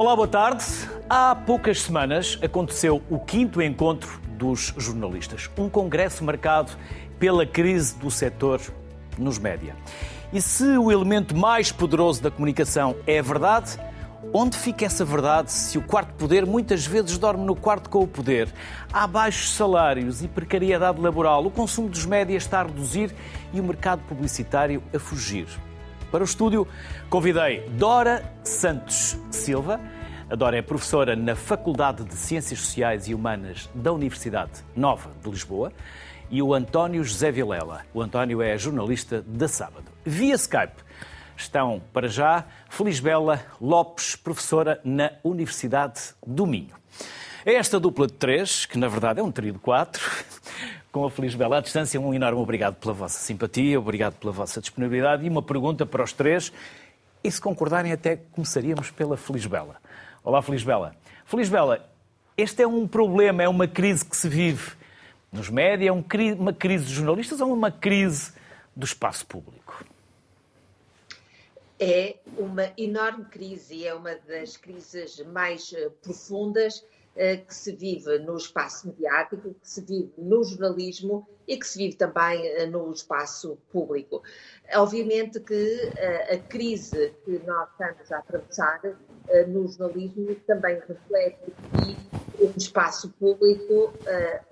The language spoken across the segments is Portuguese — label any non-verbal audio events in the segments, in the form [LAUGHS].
Olá, boa tarde. Há poucas semanas aconteceu o quinto encontro dos jornalistas, um congresso marcado pela crise do setor nos média. E se o elemento mais poderoso da comunicação é a verdade, onde fica essa verdade se o quarto poder muitas vezes dorme no quarto com o poder? Há baixos salários e precariedade laboral, o consumo dos médias está a reduzir e o mercado publicitário a fugir. Para o estúdio, convidei Dora Santos Silva. A Dora é professora na Faculdade de Ciências Sociais e Humanas da Universidade Nova de Lisboa. E o António José Vilela. O António é jornalista da Sábado. Via Skype estão, para já, Felisbela Lopes, professora na Universidade do Minho. É esta dupla de três, que na verdade é um trio de quatro, [LAUGHS] com a Felisbela à distância, um enorme obrigado pela vossa simpatia, obrigado pela vossa disponibilidade e uma pergunta para os três. E se concordarem, até começaríamos pela Felisbela. Olá, Felisbela. Felisbela, este é um problema, é uma crise que se vive nos média, é uma crise dos jornalistas ou uma crise do espaço público? É uma enorme crise, é uma das crises mais eh, profundas eh, que se vive no espaço mediático, que se vive no jornalismo e que se vive também eh, no espaço público. Obviamente que a crise que nós estamos a atravessar no jornalismo também reflete um espaço público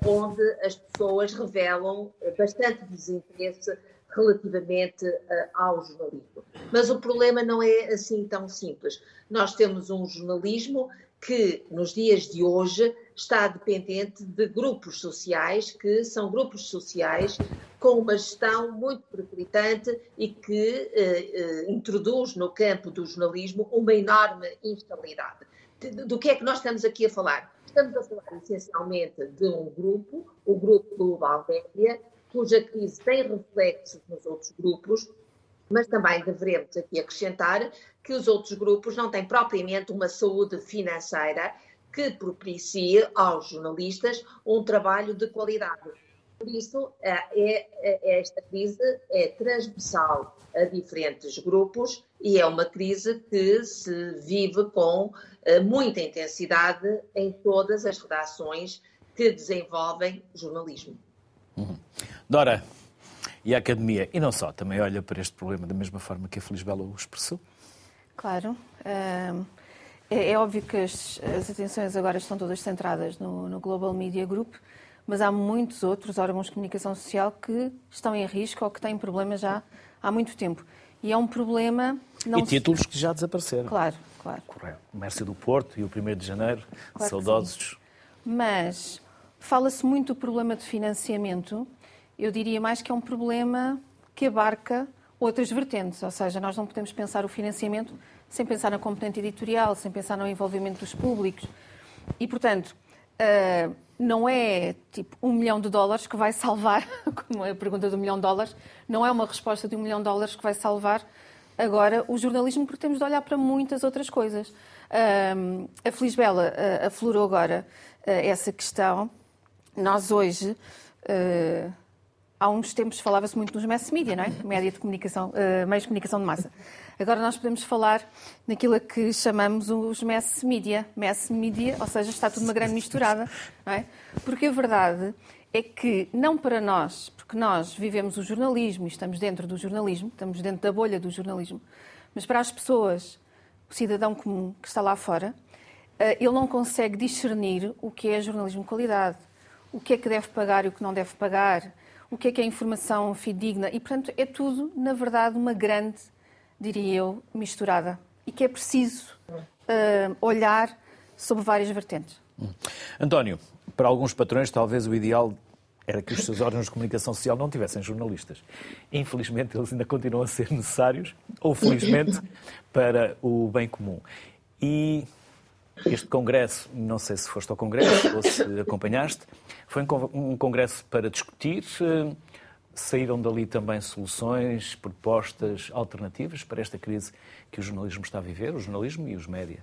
onde as pessoas revelam bastante desinteresse relativamente uh, ao jornalismo. Mas o problema não é assim tão simples. Nós temos um jornalismo que, nos dias de hoje, está dependente de grupos sociais, que são grupos sociais com uma gestão muito periclitante e que uh, uh, introduz no campo do jornalismo uma enorme instabilidade. Do que é que nós estamos aqui a falar? Estamos a falar essencialmente de um grupo, o Grupo Global Média, cuja crise tem reflexos nos outros grupos, mas também devemos aqui acrescentar que os outros grupos não têm propriamente uma saúde financeira que propicie aos jornalistas um trabalho de qualidade. Por isso, é, é, é, esta crise é transversal a diferentes grupos e é uma crise que se vive com muita intensidade em todas as redações que desenvolvem jornalismo. Uhum. Dora, e a Academia, e não só, também olha para este problema da mesma forma que a Feliz Bela o expressou? Claro. É, é, óbvio que as, as, atenções agora estão todas centradas no, no, Global Media Group, mas há muitos outros órgãos de comunicação social que estão em risco ou que têm problemas já há muito tempo. E é um problema. Não e títulos que já desapareceram. Claro, claro. Correto. O Mércio do Porto e o 1 de Janeiro, claro saudosos. Mas fala-se muito do problema de financiamento eu diria mais que é um problema que abarca outras vertentes, ou seja, nós não podemos pensar o financiamento sem pensar na componente editorial, sem pensar no envolvimento dos públicos. E, portanto, uh, não é tipo um milhão de dólares que vai salvar, [LAUGHS] como é a pergunta do milhão de dólares, não é uma resposta de um milhão de dólares que vai salvar agora o jornalismo, porque temos de olhar para muitas outras coisas. Uh, a Felisbela uh, aflorou agora uh, essa questão. Nós hoje há uns tempos falava-se muito nos mass media, não é? Média de comunicação, uh, meios de comunicação de massa. Agora nós podemos falar naquilo que chamamos os mass media. Mass media, ou seja, está tudo uma grande misturada, não é? Porque a verdade é que, não para nós, porque nós vivemos o jornalismo e estamos dentro do jornalismo, estamos dentro da bolha do jornalismo, mas para as pessoas, o cidadão comum que está lá fora, uh, ele não consegue discernir o que é jornalismo de qualidade, o que é que deve pagar e o que não deve pagar, o que é que é informação fidedigna e, portanto, é tudo, na verdade, uma grande, diria eu, misturada e que é preciso uh, olhar sobre várias vertentes. Hum. António, para alguns patrões, talvez o ideal era que os seus órgãos de comunicação social não tivessem jornalistas. Infelizmente, eles ainda continuam a ser necessários, ou felizmente, [LAUGHS] para o bem comum. E este congresso, não sei se foste ao congresso ou se acompanhaste, foi um congresso para discutir. Eh, saíram dali também soluções, propostas alternativas para esta crise que o jornalismo está a viver, o jornalismo e os média?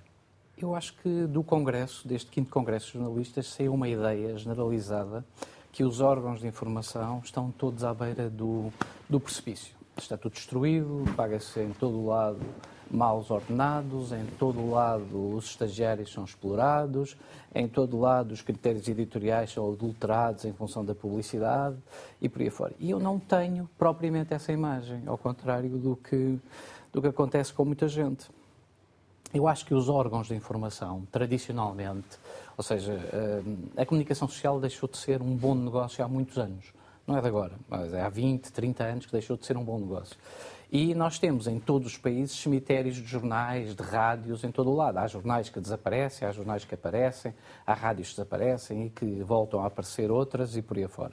Eu acho que do Congresso, deste quinto Congresso de Jornalistas, saiu uma ideia generalizada que os órgãos de informação estão todos à beira do, do precipício. Está tudo destruído, paga-se em todo o lado maus ordenados, em todo o lado os estagiários são explorados, em todo o lado os critérios editoriais são adulterados em função da publicidade e por aí fora. E eu não tenho propriamente essa imagem, ao contrário do que, do que acontece com muita gente. Eu acho que os órgãos de informação, tradicionalmente, ou seja, eh, a comunicação social deixou de ser um bom negócio há muitos anos. Não é de agora, mas é há 20, 30 anos que deixou de ser um bom negócio. E nós temos em todos os países cemitérios de jornais, de rádios, em todo o lado. Há jornais que desaparecem, há jornais que aparecem, há rádios que desaparecem e que voltam a aparecer outras e por aí fora.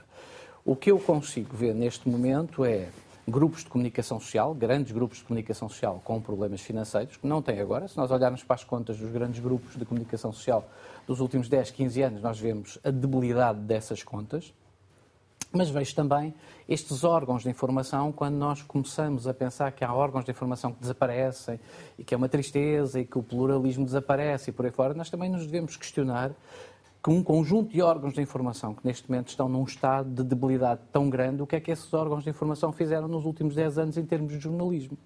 O que eu consigo ver neste momento é grupos de comunicação social, grandes grupos de comunicação social com problemas financeiros, que não têm agora. Se nós olharmos para as contas dos grandes grupos de comunicação social dos últimos 10, 15 anos, nós vemos a debilidade dessas contas. Mas vejo também estes órgãos de informação, quando nós começamos a pensar que há órgãos de informação que desaparecem e que é uma tristeza e que o pluralismo desaparece e por aí fora, nós também nos devemos questionar que um conjunto de órgãos de informação que neste momento estão num estado de debilidade tão grande, o que é que esses órgãos de informação fizeram nos últimos 10 anos em termos de jornalismo?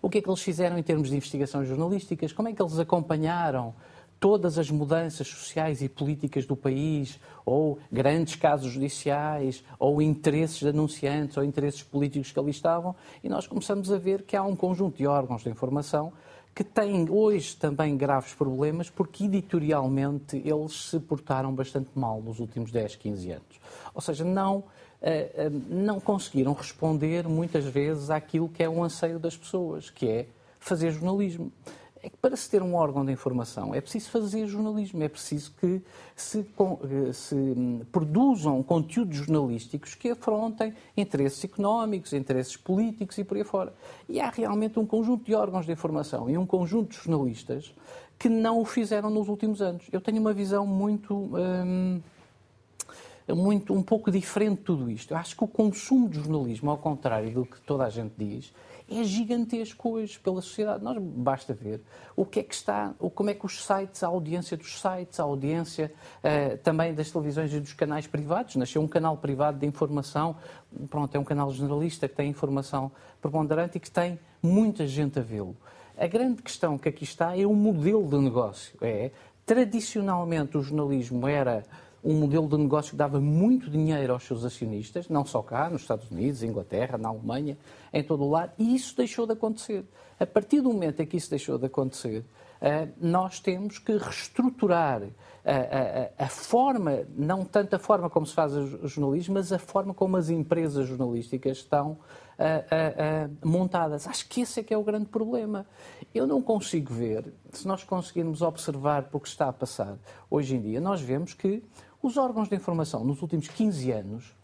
O que é que eles fizeram em termos de investigações jornalísticas? Como é que eles acompanharam todas as mudanças sociais e políticas do país, ou grandes casos judiciais, ou interesses de anunciantes, ou interesses políticos que ali estavam, e nós começamos a ver que há um conjunto de órgãos de informação que têm hoje também graves problemas porque editorialmente eles se portaram bastante mal nos últimos 10, 15 anos. Ou seja, não, eh, eh, não conseguiram responder muitas vezes àquilo que é um anseio das pessoas, que é fazer jornalismo é que para se ter um órgão de informação é preciso fazer jornalismo, é preciso que se, eh, se hum, produzam conteúdos jornalísticos que afrontem interesses económicos, interesses políticos e por aí fora. E há realmente um conjunto de órgãos de informação e um conjunto de jornalistas que não o fizeram nos últimos anos. Eu tenho uma visão muito. Hum, muito, um pouco diferente de tudo isto. Eu acho que o consumo de jornalismo, ao contrário do que toda a gente diz, é gigantesco hoje pela sociedade. Nós basta ver o que é que está, como é que os sites, a audiência dos sites, a audiência uh, também das televisões e dos canais privados. Nasceu um canal privado de informação, pronto, é um canal jornalista que tem informação preponderante e que tem muita gente a vê-lo. A grande questão que aqui está é o modelo de negócio. É, tradicionalmente o jornalismo era um modelo de negócio que dava muito dinheiro aos seus acionistas, não só cá, nos Estados Unidos, Inglaterra, na Alemanha, em todo o lado, e isso deixou de acontecer. A partir do momento em que isso deixou de acontecer, eh, nós temos que reestruturar a, a, a, forma, não tanto a forma como se faz o jornalismo, mas a forma como as empresas jornalísticas estão montadas. Acho que esse é que é o grande problema. Eu não consigo ver, se nós conseguirmos observar o que está a passar hoje em dia, nós vemos que os órgãos de informação, nos últimos 15 anos,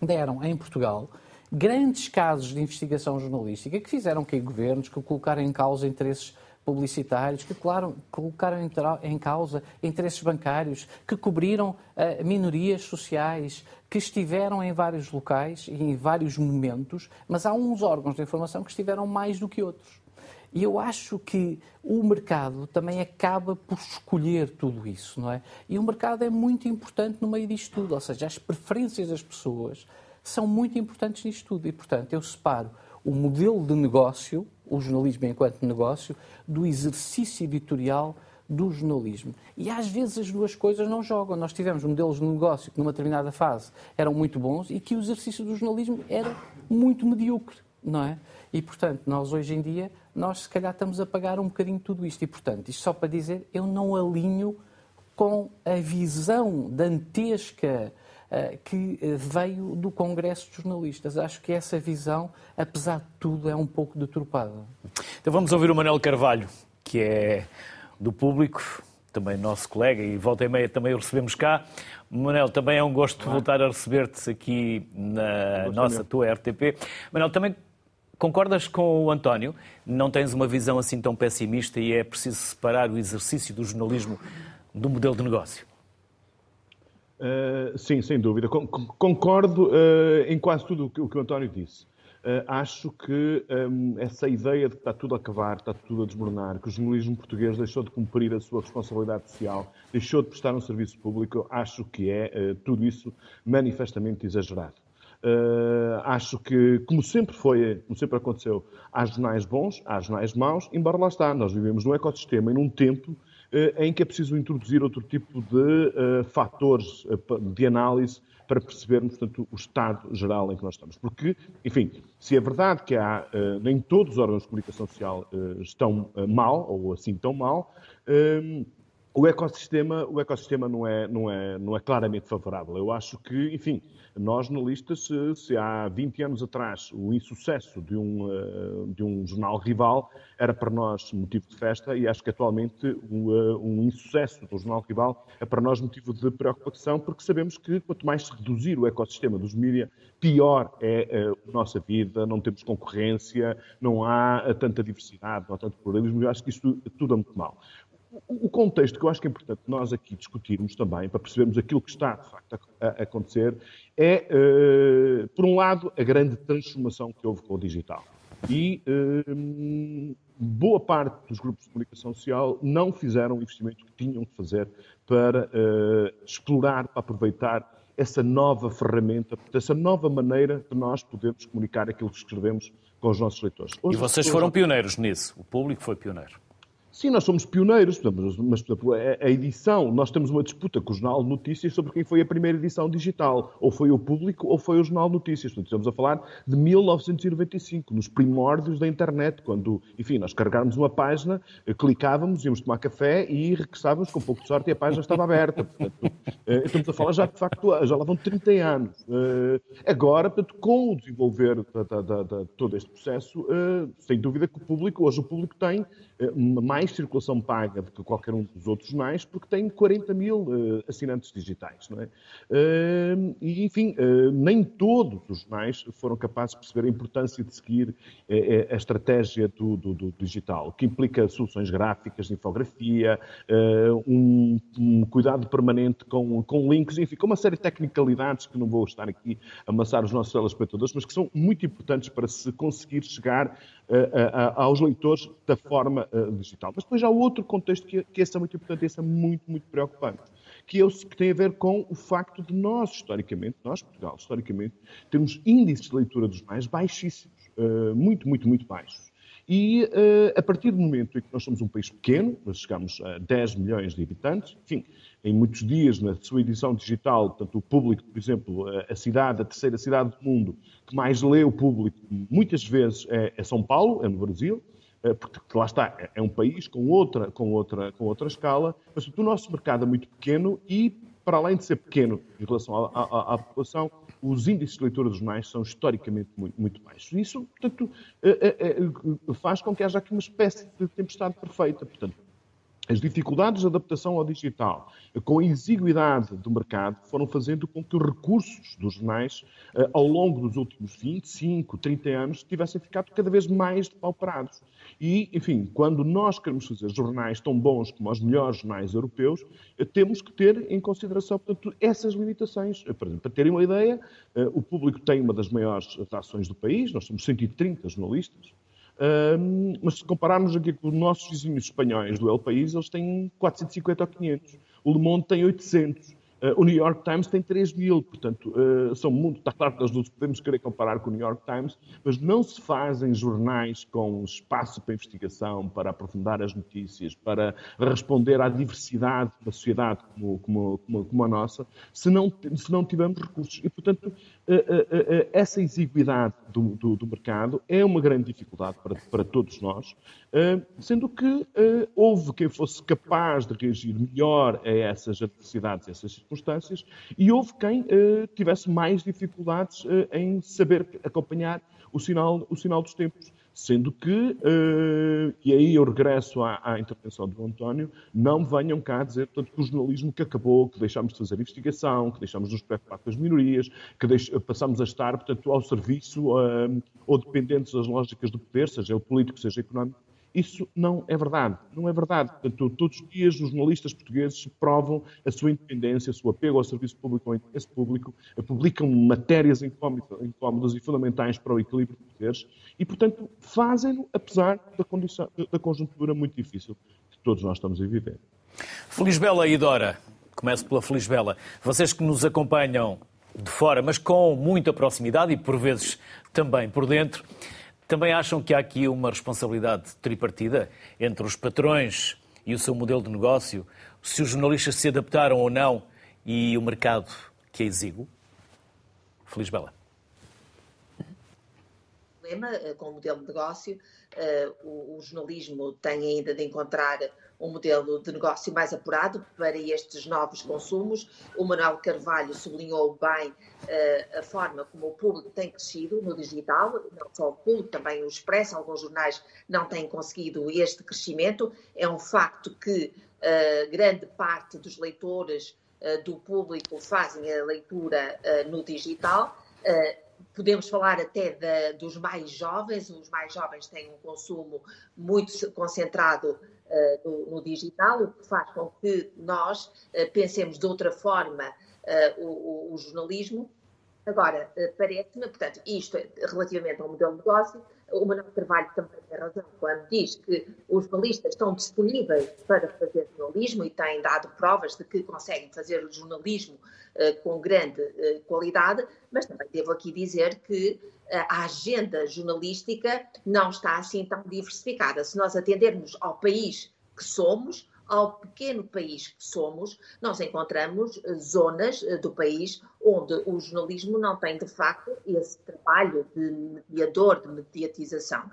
deram em Portugal grandes casos de investigação jornalística que fizeram que governos que colocaram em causa interesses publicitários, que claro, colocaram em causa interesses bancários, que cobriram uh, minorias sociais, que estiveram em vários locais e em vários momentos, mas há uns órgãos de informação que estiveram mais do que outros. E eu acho que o mercado também acaba por escolher tudo isso, não é? E o mercado é muito importante no meio disto tudo, ou seja, as preferências das pessoas são muito importantes nisto tudo. E, portanto, eu separo o modelo de negócio, o jornalismo enquanto negócio, do exercício editorial do jornalismo. E às vezes as duas coisas não jogam. Nós tivemos modelos de negócio que numa determinada fase eram muito bons e que o exercício do jornalismo era muito medíocre, não é? E, portanto, nós hoje em dia, nós se calhar estamos a pagar um bocadinho tudo isto. E, portanto, isto só para dizer, eu não alinho com a visão dantesca uh, que eh, veio do Congresso de Jornalistas. Acho que essa visão, apesar de tudo, é um pouco deturpada. Então vamos ouvir o Manuel Carvalho, que é do público, também nosso colega, e volta e meia também o recebemos cá. Manel, também é um gosto Olá. voltar a receber-te aqui na nossa, tua RTP. Manel, também Concordas com o António? Não tens uma visão assim tão pessimista e é preciso separar o exercício do jornalismo do modelo de negócio? Uh, sim, sem dúvida. Concordo uh, em quase tudo o que, o que o António disse. Uh, acho que um, essa ideia de que está tudo a acabar, está tudo a desmoronar, que o jornalismo português deixou de cumprir a sua responsabilidade social, deixou de prestar um serviço público, acho que é tudo isso manifestamente exagerado. Uh, acho que, como sempre foi, como sempre aconteceu, há jornais bons, há jornais maus, embora lá está, nós vivemos num ecossistema e num tempo uh, em que é preciso introduzir outro tipo de uh, fatores de análise para percebermos, portanto, o estado geral em que nós estamos. Porque, enfim, se é verdade que há, nem todos os órgãos de comunicação social estão mal, ou assim tão mal, o ecossistema, o ecossistema não, é, não, é, não é claramente favorável. Eu acho que, enfim, nós jornalistas, se, se há 20 anos atrás o insucesso de um, eh, de um jornal rival era para nós motivo de festa e acho que atualmente um, eh, um insucesso do jornal rival é para nós motivo de preocupação porque sabemos que quanto mais se reduzir o ecossistema dos mídias, pior é a eh, nossa vida, não temos concorrência, não há tanta diversidade, não há tanto pluralismo. Eu acho que isso tudo é muito mal. O contexto que eu acho que é importante nós aqui discutirmos também, para percebermos aquilo que está, de facto, a acontecer, é, uh, por um lado, a grande transformação que houve com o digital. E uh, boa parte dos grupos de comunicação social não fizeram o investimento que tinham que fazer para uh, explorar, para aproveitar essa nova ferramenta, essa nova maneira de nós podermos comunicar aquilo que escrevemos com os nossos leitores. Hoje, e vocês foram pioneiros nisso, o público foi pioneiro. Sim, nós somos pioneiros, mas, a edição, nós temos uma disputa com o Jornal Notícias sobre quem foi a primeira edição digital. Ou foi o Público ou foi o Jornal Notícias. Portanto, estamos a falar de 1995, nos primórdios da internet, quando, enfim, nós carregávamos uma página, eh, clicávamos, íamos tomar café e regressávamos com um pouco de sorte e a página estava aberta. Portanto, eh, estamos a falar já, de facto, já lá vão 30 anos. Eh, agora, portanto, com o desenvolver de, de, de, de todo este processo, sem dúvida que o público, hoje o público tem mais mais circulação paga do que qualquer um dos outros jornais, porque tem 40 mil uh, assinantes digitais. Não é? Uh, e, enfim, uh, nem todos os jornais foram capazes de perceber a importância de seguir a estratégia do, do, do, digital, que implica soluções gráficas, infografia, um, um, cuidado permanente com, com links, enfim, com uma série de tecnicalidades que não vou estar aqui a amassar os nossos telespectadores, mas que são muito importantes para se conseguir chegar aos leitores da forma digital. Mas depois há outro contexto que, esse é muito importante, esse é muito, muito preocupante, que, é o, que tem a ver com o facto de nós, historicamente, nós, Portugal, historicamente, temos índices de leitura dos mais baixíssimos, uh, muito, muito, muito baixos. E uh, a partir do momento em que nós somos um país pequeno, nós chegamos a 10 milhões de habitantes, enfim, em muitos dias, na sua edição digital, portanto, o público, por exemplo, a cidade, a terceira cidade do mundo que mais lê o público, muitas vezes é, é São Paulo, é no Brasil, eh, porque lá está, é, é um país com outra, com outra, com outra escala, mas o nosso mercado é muito pequeno e, para além de ser pequeno em relação à, à, à população, os índices de leitura dos jornais são historicamente muito, muito baixos. Isso, portanto, é, é, faz com que haja aqui uma espécie de tempestade perfeita. Portanto, as dificuldades de adaptação ao digital, com a exiguidade do mercado, foram fazendo com que os recursos dos jornais, eh, ao longo dos últimos 25, 30 anos, tivessem ficado cada vez mais depauperados. E, enfim, quando nós queremos fazer jornais tão bons como os melhores jornais europeus, eh, temos que ter em consideração, portanto, essas limitações. Eh, por exemplo, para terem uma ideia, o público tem uma das maiores atrações do país, nós somos 130 jornalistas, mas se compararmos aqui com os nossos vizinhos espanhóis do El País, eles têm 450 ou 500. O Le Monde tem 800. Uh, o New York Times tem 3 mil, portanto, uh, são muito. Está claro que nós não podemos querer comparar com o New York Times, mas não se fazem jornais com espaço para investigação, para aprofundar as notícias, para responder à diversidade da sociedade como, como, como, como a nossa, se não, se não tivermos recursos. E, portanto, essa exiguidade do, do, do, mercado é uma grande dificuldade para, para todos nós, sendo que houve quem fosse capaz de reagir melhor a essas adversidades, a essas circunstâncias, e houve quem tivesse mais dificuldades em saber acompanhar o sinal, o sinal dos tempos. Sendo que, uh, e aí eu regresso à, à, intervenção do António, não venham cá dizer portanto, que o jornalismo que acabou, que deixámos de fazer investigação, que deixámos de nos preocupar com as minorias, que deix, passamos a estar portanto, ao serviço ou dependentes das lógicas do poder, seja o político, seja económico. Isso não é verdade. Não é verdade. Portanto, todos os dias os jornalistas portugueses provam a sua independência, o seu apego ao serviço público, ao interesse público, publicam matérias incómodas e fundamentais para o equilíbrio de poderes e, portanto, fazem-no apesar da, condição, da conjuntura muito difícil que todos nós estamos a viver. Feliz Bela e Dora, começo pela Feliz Bela. Vocês que nos acompanham de fora, mas com muita proximidade e por vezes também por dentro, também acham que há aqui uma responsabilidade tripartida entre os patrões e o seu modelo de negócio, se os jornalistas se adaptaram ou não e o mercado que é exíguo? Feliz Bela. Eh, com o modelo de negócio, o, o jornalismo tem ainda de encontrar um modelo de negócio mais apurado para estes novos consumos. O Manuel Carvalho sublinhou bem uh, a forma como o público tem crescido no digital, não só o público, também o Expresso, alguns jornais não têm conseguido este crescimento. É um facto que uh, grande parte dos leitores uh, do público fazem a leitura no digital podemos falar até de, dos mais jovens, os mais jovens têm um consumo muito concentrado no, no, digital, o que faz com que nós uh, pensemos de outra forma uh, o, o, jornalismo. Agora, parece-me, portanto, isto relativamente ao modelo de negócio, o Manuel Carvalho também tem razão quando diz que os jornalistas estão disponíveis para fazer jornalismo e têm dado provas de que conseguem fazer o jornalismo uh, com grande uh, qualidade, mas também devo aqui dizer que uh, a agenda jornalística não está assim tão diversificada. Se nós atendermos ao país que somos, ao pequeno país que somos, nós encontramos eh, zonas eh, do país onde o jornalismo não tem, de facto, esse trabalho de mediador, de mediatização.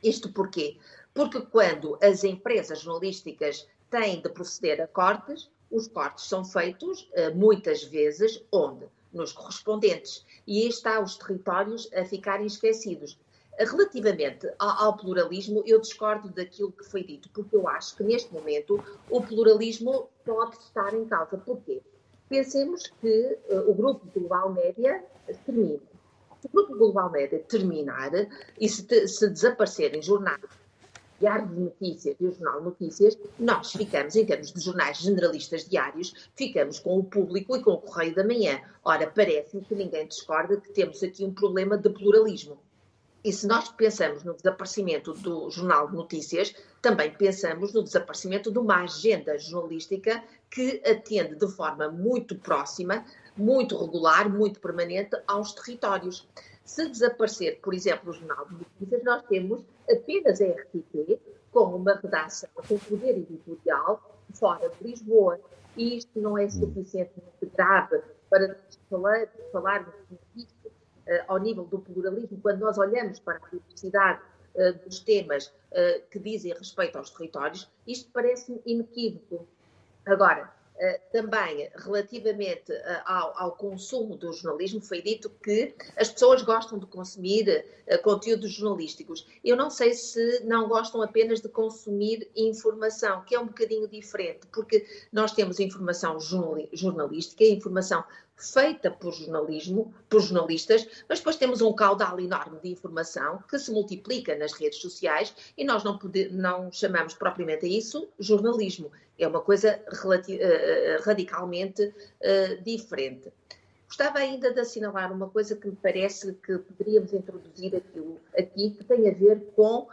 Isto porquê? Porque quando as empresas jornalísticas têm de proceder a cortes, os cortes são feitos eh, muitas vezes onde? Nos correspondentes. E aí está os territórios a ficarem esquecidos. Relativamente ao, pluralismo, eu discordo daquilo que foi dito, porque eu acho que neste momento o pluralismo pode estar em causa. Porquê? Pensemos que uh, o grupo Global Média termina. Se o grupo Global Média terminar e se, se desapacerem jornais, Diário de Notícias e o Jornal Notícias, nós ficamos, em termos de jornais generalistas diários, ficamos com o público e com o Correio da Manhã. Ora, parece-me que ninguém discorda que temos aqui um problema de pluralismo. E se nós pensamos no desaparecimento do Jornal de Notícias, também pensamos no desaparecimento de uma agenda jornalística que atende de forma muito próxima, muito regular, muito permanente aos territórios. Se desaparecer, por exemplo, o Jornal de Notícias, nós temos apenas a RTP com uma redação com poder editorial fora de Lisboa. E isto não é suficientemente grave para falar, uh, ao nível do pluralismo, quando nós olhamos para a diversidade uh, dos temas uh, que dizem respeito aos territórios, isto parece-me inequívoco. Agora, também relativamente ao, ao, consumo do jornalismo, foi dito que as pessoas gostam de consumir conteúdos jornalísticos. Eu não sei se não gostam apenas de consumir informação, que é um bocadinho diferente, porque nós temos informação jornalística, informação feita por jornalismo, por jornalistas, mas depois temos um caudal enorme de informação que se multiplica nas redes sociais e nós não, pode, não chamamos propriamente a isso jornalismo. É uma coisa uh, radicalmente uh, diferente. Gostava ainda de assinalar uma coisa que me parece que poderíamos introduzir aqui, aqui que tem a ver com uh,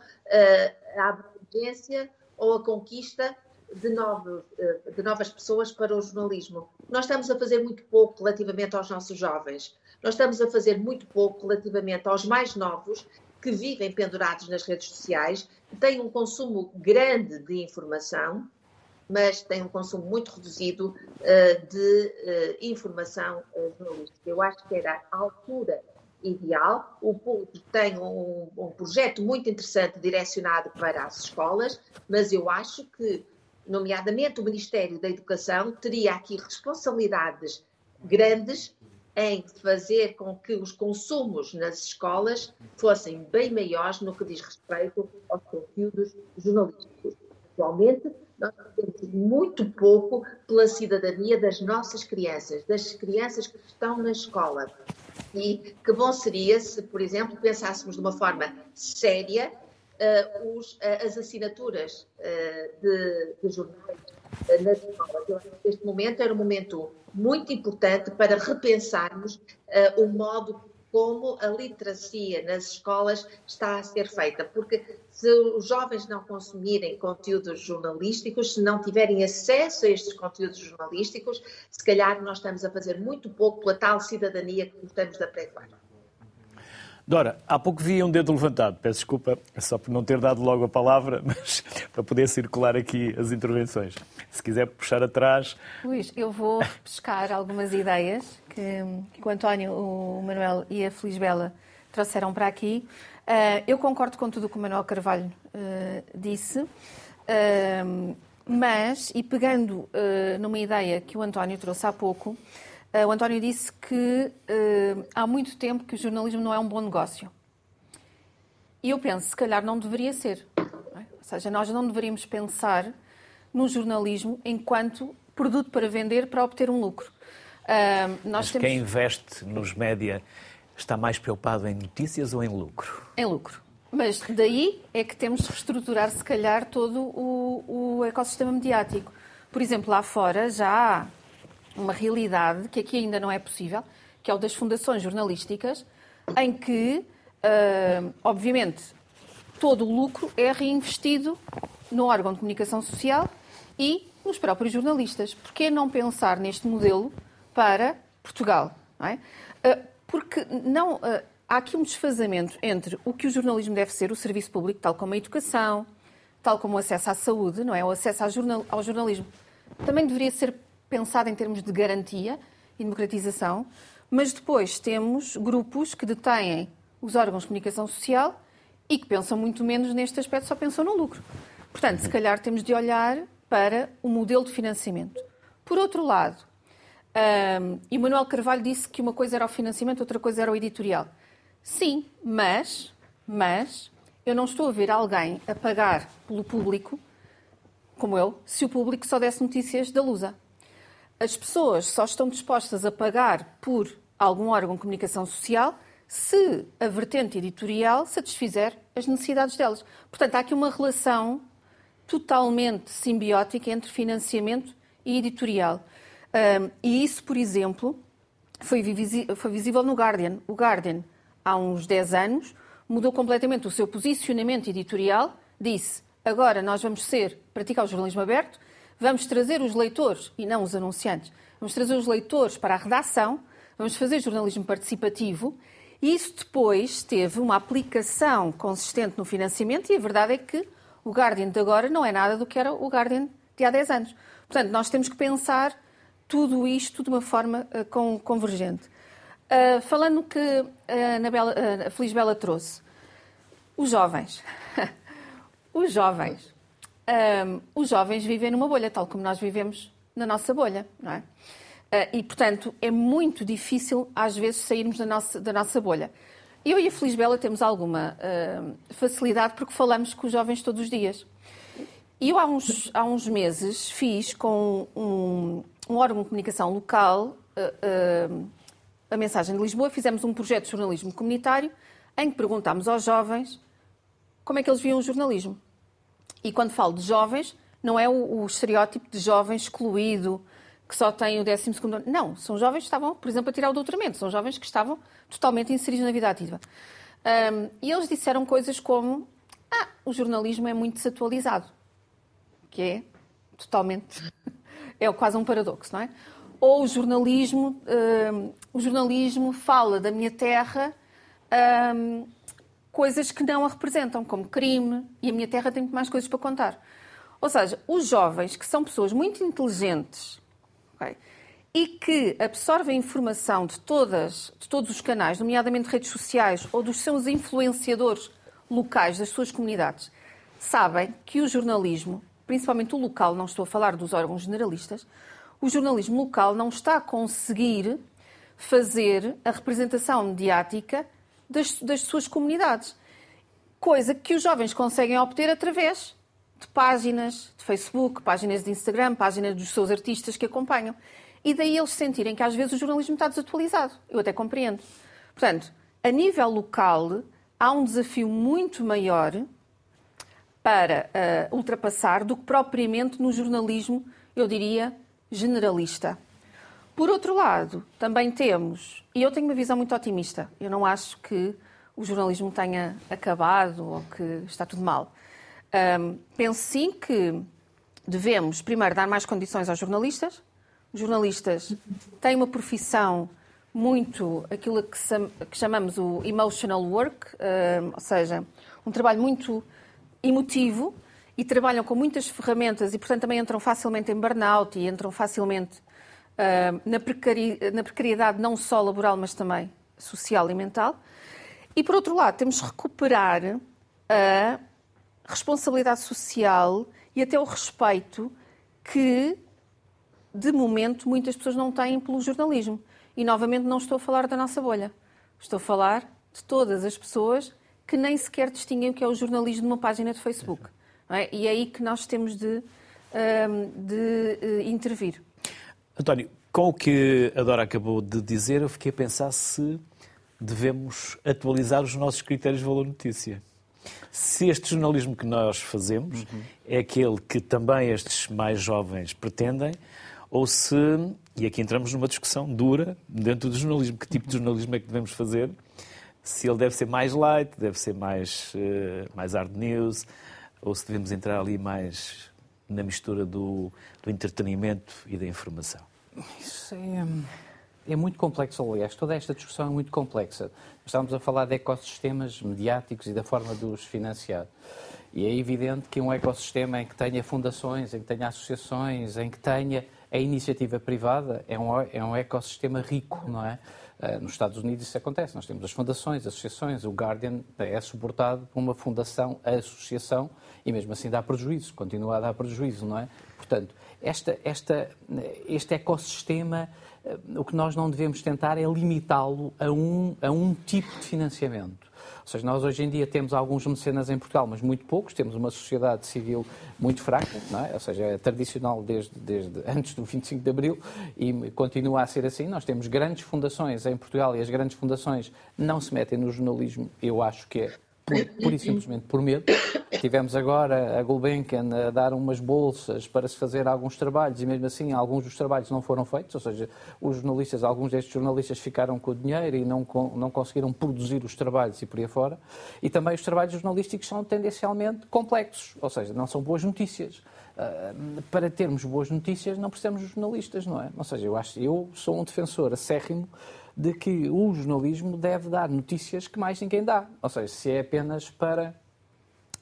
a abrangência ou a conquista de, eh, de novas pessoas para o jornalismo. Nós estamos a fazer muito pouco relativamente aos nossos jovens. Nós estamos a fazer muito pouco relativamente aos mais novos que vivem pendurados nas redes sociais, que têm um consumo grande de informação, mas têm um consumo muito reduzido uh, de uh, informação uh, jornalística. Eu acho que era a altura ideal. O público tem um, um projeto muito interessante direcionado para as escolas, mas eu acho que nomeadamente o Ministério da Educação, teria aqui responsabilidades grandes em fazer com que os consumos nas escolas fossem bem maiores no que diz respeito aos conteúdos jornalísticos. Atualmente, nós temos muito pouco pela cidadania das nossas crianças, das crianças que estão na escola. E que bom seria se, por exemplo, pensássemos de uma forma séria uh, os, uh, as assinaturas uh, de, de, jornais nas escolas. Eu acho que este momento era um momento muito importante para repensarmos o modo como a literacia nas escolas está a ser feita, porque se os jovens não consumirem conteúdos jornalísticos, se não tiverem acesso a estes conteúdos jornalísticos, se calhar nós estamos a fazer muito pouco pela tal cidadania que gostamos de apregoar. Dora, há pouco vi um dedo levantado. Peço desculpa só por não ter dado logo a palavra, [LAUGHS] mas para poder circular aqui as intervenções. Se quiser puxar atrás. Luís, eu vou buscar algumas ideias que, que o António, o Manuel e a Felisbela trouxeram para aqui. Uh, eu concordo com tudo o que o Manuel Carvalho uh, disse, uh, mas, e pegando numa ideia que o António trouxe há pouco, o António disse que uh, há muito tempo que o jornalismo não é um bom negócio. E eu penso, se calhar não deveria ser. Não é? Ou seja, nós não deveríamos pensar no jornalismo enquanto produto para vender para obter um lucro. Uh, Mas temos... quem investe nos média está mais preocupado em notícias ou em lucro? Em lucro. Mas daí é que temos de reestruturar, se calhar, todo o, o ecossistema mediático. Por exemplo, lá fora já há uma realidade que aqui ainda não é possível, que é o das fundações jornalísticas, em que, uh, obviamente, todo o lucro é reinvestido no órgão de comunicação social e nos próprios jornalistas. Por que não pensar neste modelo para Portugal? Não é? uh, porque não, uh, há aqui um desfazamento entre o que o jornalismo deve ser, o serviço público, tal como a educação, tal como o acesso à saúde, não é? O acesso ao, jornal, ao jornalismo também deveria ser pensada em termos de garantia e democratização, mas depois temos grupos que detêm os órgãos de comunicação social e que pensam muito menos neste aspecto, só pensam no lucro. Portanto, se calhar temos de olhar para o modelo de financiamento. Por outro lado, um, Emanuel Carvalho disse que uma coisa era o financiamento, outra coisa era o editorial. Sim, mas, mas eu não estou a ver alguém a pagar pelo público, como eu, se o público só desse notícias da Lusa as pessoas só estão dispostas a pagar por algum órgão de comunicação social se a vertente editorial satisfizer as necessidades delas. Portanto, há aqui uma relação totalmente simbiótica entre financiamento e editorial. Um, e isso, por exemplo, foi, foi visível no Guardian. O Guardian, há uns 10 anos, mudou completamente o seu posicionamento editorial, disse agora nós vamos ser, praticar o jornalismo aberto, Vamos trazer os leitores, e não os anunciantes, vamos trazer os leitores para a redação, vamos fazer jornalismo participativo. E isso depois teve uma aplicação consistente no financiamento, e a verdade é que o Guardian de agora não é nada do que era o Guardian de há 10 anos. Portanto, nós temos que pensar tudo isto de uma forma uh, convergente. Uh, falando que a, Anabela, uh, a Feliz Bela trouxe, os jovens. [LAUGHS] os jovens um, os jovens vivem numa bolha, tal como nós vivemos na nossa bolha, não é? Uh, e, portanto, é muito difícil, às vezes, sairmos da nossa, da nossa bolha. Eu e a Felisbela temos alguma uh, facilidade porque falamos com os jovens todos os dias. E eu, há uns, há uns meses, fiz com um, um órgão de comunicação local uh, a mensagem de Lisboa, fizemos um projeto de jornalismo comunitário em que perguntámos aos jovens como é que eles viam o jornalismo. E quando falo de jovens, não é o, o estereótipo de jovem excluído, que só tem o 12 ano. Não, são jovens que estavam, por exemplo, a tirar o doutoramento. São jovens que estavam totalmente inseridos na vida ativa. Um, e eles disseram coisas como: Ah, o jornalismo é muito desatualizado. Que é totalmente. [LAUGHS] é quase um paradoxo, não é? Ou o jornalismo, um, o jornalismo fala da minha terra. Um, coisas que não a representam, como crime, e a minha terra tem muito mais coisas para contar. Ou seja, os jovens, que são pessoas muito inteligentes okay, e que absorvem informação de, todas, de todos os canais, nomeadamente redes sociais ou dos seus influenciadores locais das suas comunidades, sabem que o jornalismo, principalmente o local, não estou a falar dos órgãos generalistas, o jornalismo local não está a conseguir fazer a representação mediática das, das suas comunidades. Coisa que os jovens conseguem obter através de páginas de Facebook, páginas de Instagram, páginas dos seus artistas que acompanham. E daí eles sentirem que às vezes o jornalismo está desatualizado. Eu até compreendo. Portanto, a nível local, há um desafio muito maior para uh, ultrapassar do que propriamente no jornalismo, eu diria, generalista. Por outro lado, também temos, e eu tenho uma visão muito otimista, eu não acho que o jornalismo tenha acabado ou que está tudo mal. Um, penso sim que devemos, primeiro, dar mais condições aos jornalistas. Os jornalistas têm uma profissão muito aquilo que, chamamos o emotional work, ou seja, um trabalho muito emotivo e trabalham com muitas ferramentas e, portanto, também entram facilmente em burnout e entram facilmente na, precari na precariedade não só laboral, mas também social e mental. E, por outro lado, temos de recuperar a responsabilidade social e até o respeito que, de momento, muitas pessoas não têm pelo jornalismo. E, novamente, não estou a falar da nossa bolha. Estou a falar de todas as pessoas que nem sequer distinguem o que é o jornalismo numa página de Facebook. É? E é aí que nós temos de, de uh, intervir. António, com o que a Dora acabou de dizer, eu fiquei a pensar se devemos atualizar os nossos critérios de valor notícia. Se este jornalismo que nós fazemos uhum. é aquele que também estes mais jovens pretendem, ou se, e aqui entramos numa discussão dura dentro do jornalismo, que tipo de jornalismo é que devemos fazer, se ele deve ser mais light, deve ser mais, uh, mais hard news, ou se devemos entrar ali mais na mistura do, do entretenimento e da informação. Isso é é muito complexo, aliás, toda esta discussão é muito complexa. Estamos a falar de ecossistemas mediáticos e da forma de os financiar. E é evidente que um ecossistema em que tenha fundações, em que tenha associações, em que tenha a iniciativa privada, é um, é um ecossistema rico, não é? Uh, nos Estados Unidos isso acontece. Nós temos as fundações, associações. O Guardian é suportado por uma fundação, a associação, e mesmo assim dá prejuízo, continua a dar prejuízo, não é? Portanto, esta, esta, este ecossistema eh, o que nós não devemos tentar é limitá-lo a um, a um tipo de financiamento. Ou seja, nós hoje em dia temos alguns mecenas em Portugal, mas muito poucos. Temos uma sociedade civil muito fraca, é? ou seja, é tradicional desde, desde antes do 25 de Abril e continua a ser assim. Nós temos grandes fundações em Portugal e as grandes fundações não se metem no jornalismo, eu acho que é por, pura e [COUGHS] simplesmente por medo. Tivemos agora a Gulbenkian a dar umas bolsas para se fazer alguns trabalhos e mesmo assim alguns dos trabalhos não foram feitos, ou seja, os jornalistas, alguns destes jornalistas ficaram com o dinheiro e não, não conseguiram produzir os trabalhos e por aí fora. E também os trabalhos jornalísticos são tendencialmente complexos, ou seja, não são boas notícias. Uh, para termos boas notícias não precisamos de jornalistas, não é? Ou seja, eu acho eu sou um defensor acérrimo de que o jornalismo deve dar notícias que mais ninguém dá. Ou seja, se é apenas para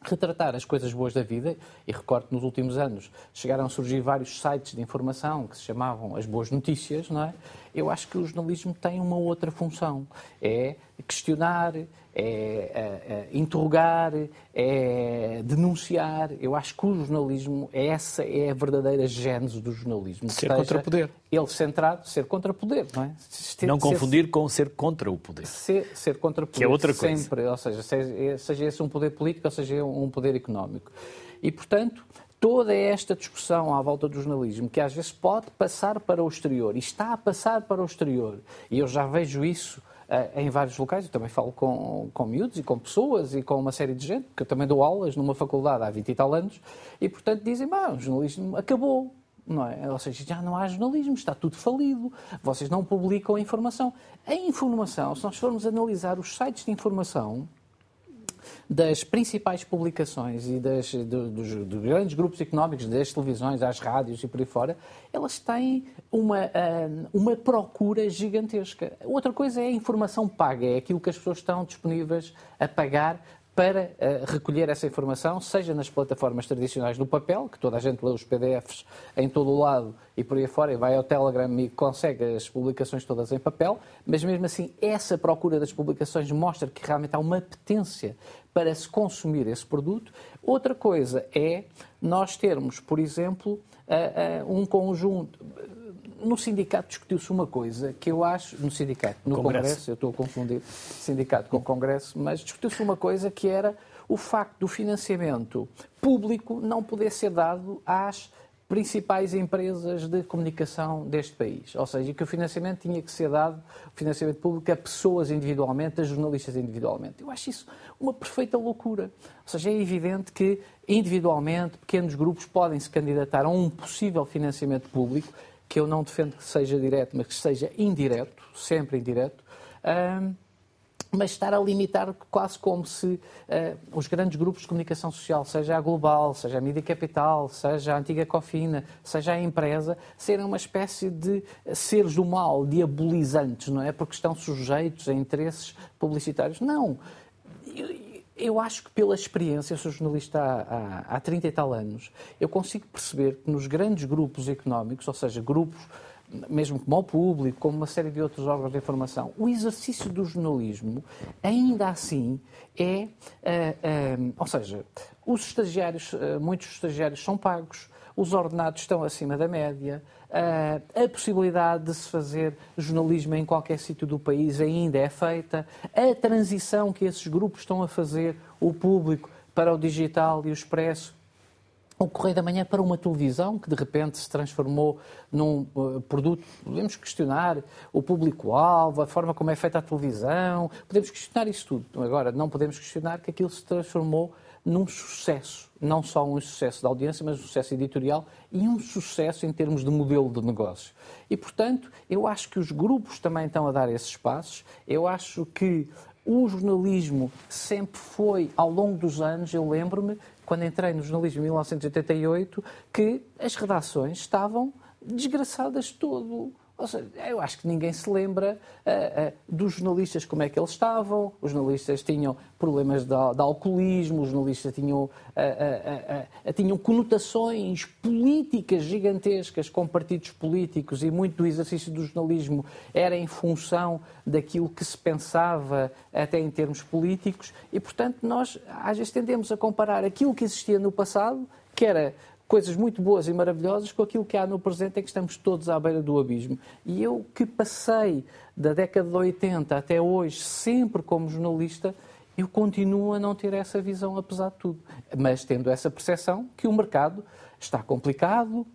retratar as coisas boas da vida, e recordo nos últimos anos chegaram a surgir vários sites de informação que se chamavam as boas notícias, não é? Eu acho que o jornalismo tem uma outra função, é questionar, é, é, é, interrogar, é denunciar. Eu acho que o jornalismo, essa é a verdadeira gênese do jornalismo. Ser contra poder. Ele centrado, ser contra poder, não é? não confundir com ser contra o poder. Ser, ser contra o poder. Que é outra coisa. Sempre, ou seja, seja, seja esse um poder político ou seja um poder económico. E, portanto, toda esta discussão à volta do jornalismo, que às vezes pode passar para o exterior e está a passar para o exterior, e eu já vejo isso em vários locais, eu também falo com, com miúdos e com pessoas e com uma série de gente, que eu também dou aulas numa faculdade há 20 e tal anos, e portanto dizem, bah, o jornalismo acabou, não é? Ou seja, já não há jornalismo, está tudo falido, vocês não publicam a informação. A informação, se nós formos analisar os sites de informação, das principais publicações e das, do, dos, dos, grandes grupos económicos, das televisões, às rádios e por aí fora, elas têm uma, ah, uma procura gigantesca. Outra coisa é a informação paga, é aquilo que as pessoas estão disponíveis a pagar para uh, recolher essa informação, seja nas plataformas tradicionais do papel, que toda a gente lê os PDFs em todo o lado e por aí fora, e vai ao Telegram e consegue as publicações todas em papel, mas mesmo assim, essa procura das publicações mostra que realmente há uma apetência para se consumir esse produto. Outra coisa é nós termos, por exemplo, uh, uh, um conjunto no sindicato discutiu-se uma coisa que eu acho, no sindicato, no Congresso, Congresso eu estou a confundir sindicato com Congresso, mas discutiu-se uma coisa que era o facto do financiamento público não poder ser dado às principais empresas de comunicação deste país. Ou seja, que o financiamento tinha que ser dado, o financiamento público, a pessoas individualmente, a jornalistas individualmente. Eu acho isso uma perfeita loucura. Ou seja, é evidente que individualmente pequenos grupos podem se candidatar a um possível financiamento público que eu não defendo que seja direto, mas que seja indireto, sempre indireto, mas estar a limitar quase como se uh, os grandes grupos de comunicação social, seja a Global, seja a Mídia Capital, seja a antiga Cofina, seja a empresa, serem uma espécie de seres do mal, diabolizantes, não é? Porque estão sujeitos a interesses publicitários. Não. Eu, acho que pela experiência, eu sou jornalista há, há, há 30 e tal anos, eu consigo perceber que nos grandes grupos económicos, ou seja, grupos mesmo como ao público, como uma série de outros órgãos de informação, o exercício do jornalismo, ainda assim, é. Uh, uh, ou seja, os estagiários, uh, muitos estagiários são pagos, os ordenados estão acima da média, a possibilidade de se fazer jornalismo em qualquer sítio do país ainda é feita, a transição que esses grupos estão a fazer, o público, para o digital e o expresso, o Correio da Manhã para uma televisão que de repente se transformou num uh, produto. Podemos questionar o público-alvo, a forma como é feita a televisão, podemos questionar isso tudo. Agora, não podemos questionar que aquilo se transformou num sucesso. Não só um sucesso de audiência, mas um sucesso editorial e um sucesso em termos de modelo de negócio. E, portanto, eu acho que os grupos também estão a dar esses passos. Eu acho que o jornalismo sempre foi, ao longo dos anos, eu lembro-me, quando entrei no jornalismo em 1988, que as redações estavam desgraçadas todo ou seja, eu acho que ninguém se lembra uh, uh, dos jornalistas como é que eles estavam. Os jornalistas tinham problemas de, de alcoolismo, os jornalistas tinham, uh, tinham conotações políticas gigantescas com partidos políticos e muito do exercício do jornalismo era em função daquilo que se pensava até em termos políticos. E, portanto, nós às vezes tendemos a comparar aquilo que existia no passado, que era coisas muito boas e maravilhosas com aquilo que há no presente em que estamos todos à beira do abismo. E eu que passei da década de 80 até hoje, sempre como jornalista, eu continuo a não ter essa visão, apesar de tudo. Mas tendo essa percepção que o mercado está complicado,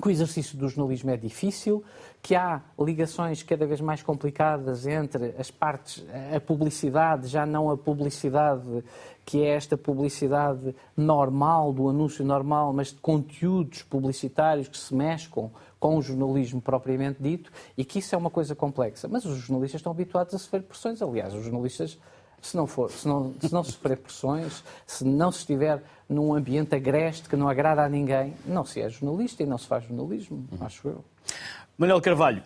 que o exercício do jornalismo é difícil, que há ligações cada vez mais complicadas entre as partes, a publicidade, já não a publicidade que é esta publicidade normal, do anúncio normal, mas de conteúdos publicitários que se mesclam com o jornalismo propriamente dito, e que isso é uma coisa complexa. Mas os jornalistas estão habituados a sofrer pressões. Aliás, os jornalistas, se não, for, se não, se não sofrer pressões, se não se estiver num ambiente agreste que não agrada a ninguém, não se é jornalista e não se faz jornalismo, uhum. acho eu. Manuel Carvalho,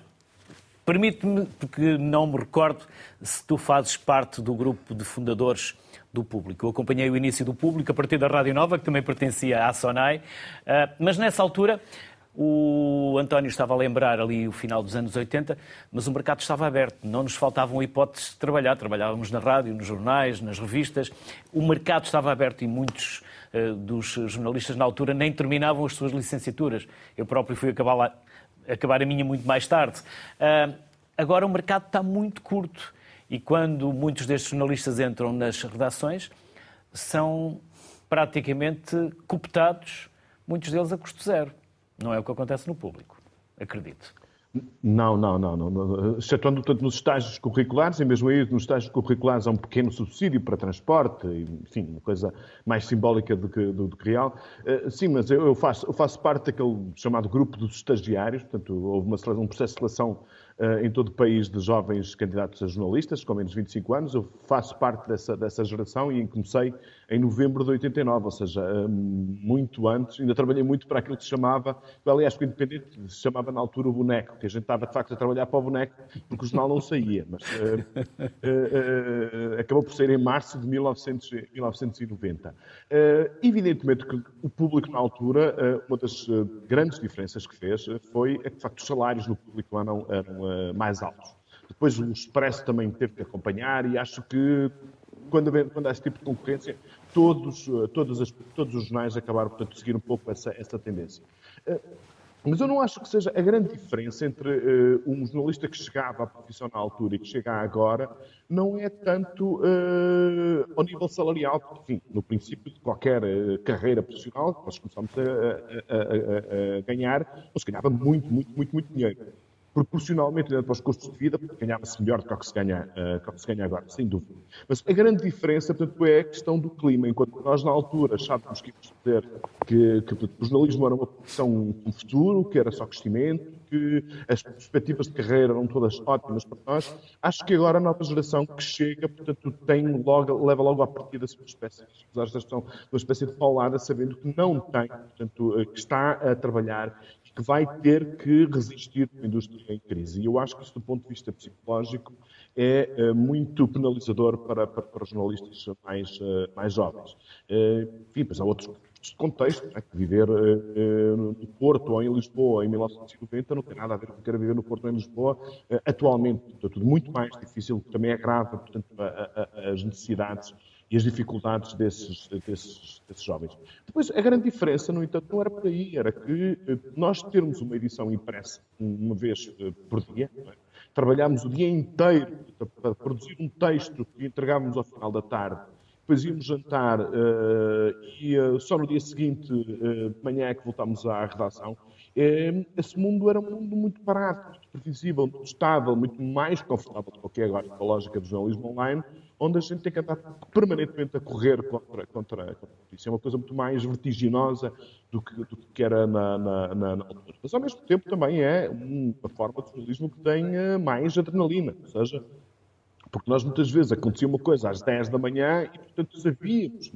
permite-me, porque não me recordo se tu fazes parte do grupo de fundadores do público. Eu acompanhei o início do público a partir da Rádio Nova, que também pertencia à Sonai, ah, mas nessa altura o António estava a lembrar ali o final dos anos 80, mas o mercado estava aberto, não nos faltavam hipóteses de trabalhar. Trabalhávamos na rádio, nos jornais, nas revistas. O mercado estava aberto e muitos uh, dos jornalistas na altura nem terminavam as suas licenciaturas. Eu próprio fui acabar, lá, acabar a minha muito mais tarde. Uh, agora o mercado está muito curto e quando muitos destes jornalistas entram nas redações, são praticamente cooptados, muitos deles a custo zero. Não é o que acontece no público, acredito. Não, não, não, não. Excetuando, portanto, nos estágios curriculares, e mesmo aí nos estágios curriculares há um pequeno subsídio para transporte, enfim, uma coisa mais simbólica do que, do, do que real. Uh, sim, mas eu, eu, faço, eu faço parte daquele chamado grupo dos estagiários, portanto, houve uma, um processo de seleção uh, em todo o país de jovens candidatos a jornalistas, com menos de 25 anos. Eu faço parte dessa, dessa geração e comecei em novembro de 89, ou seja, muito antes, ainda trabalhei muito para aquilo que se chamava, aliás, que o Independente se chamava na altura o boneco, que a gente estava de facto a trabalhar para o boneco, porque o jornal não saía, mas uh, uh, uh, acabou por sair em março de 1900, 1990. evidentemente que o público na altura, uma das grandes diferenças que fez foi é que de facto os salários no público eram, eram mais altos. Depois o Expresso também teve que acompanhar e acho que quando, quando há esse tipo de concorrência, todos, eh, todos, as, todos os jornais acabaram, portanto, seguir um pouco essa, essa tendência. Eh, mas eu não acho que seja a grande diferença entre uh, um jornalista que chegava à profissão na altura e que chega agora, não é tanto uh, ao nível salarial, porque, enfim, no princípio de qualquer uh, carreira profissional, nós começamos a, a, a, a, ganhar, nós ganhava muito, muito, muito, muito dinheiro. Proporcionalmente para os custos de vida, ganhava-se melhor do que o que se ganha, uh, que se ganha agora, sem dúvida. Mas a grande diferença, portanto, é a questão do clima. Enquanto nós, na altura, achávamos que íamos que, que portanto, o jornalismo era uma profissão com futuro, que era só crescimento, que as perspectivas de carreira eram todas ótimas para nós, acho que agora a nova geração que chega, portanto, tem logo, leva logo à partida uma espécie, uma espécie de paulada, sabendo que não tem, portanto, eh, que está a trabalhar que vai ter que resistir à indústria em crise. E eu acho que isso, do ponto de vista psicológico, é uh, muito penalizador para, para, para, jornalistas mais, uh, mais jovens. Uh, mas há outros contextos, né, que viver no Porto ou em Lisboa em 1990 não tem nada a ver com querer viver no Porto ou em Lisboa atualmente. É tudo muito mais difícil, também agrava, portanto, a, a, as necessidades e as dificuldades desses, desses, desses, jovens. Depois, a grande diferença, no entanto, não era por aí, era que eh, nós termos uma edição impressa uma vez eh, por dia, é? trabalhámos o dia inteiro para produzir um texto que entregávamos ao final da tarde, depois íamos jantar uh, e só no dia seguinte, de manhã, é que voltámos à redação. esse mundo era um mundo muito barato, muito previsível, muito estável, muito mais confortável do que é agora a lógica do jornalismo online, onde a gente tem que andar permanentemente a correr contra, contra, contra isso. É uma coisa muito mais vertiginosa do que, do que era na, na, na, na, altura. Mas, ao mesmo tempo, também é uma forma de jornalismo que tem eh, mais adrenalina. Ou seja, porque nós muitas vezes acontecia uma coisa às 10 da manhã e, portanto, sabíamos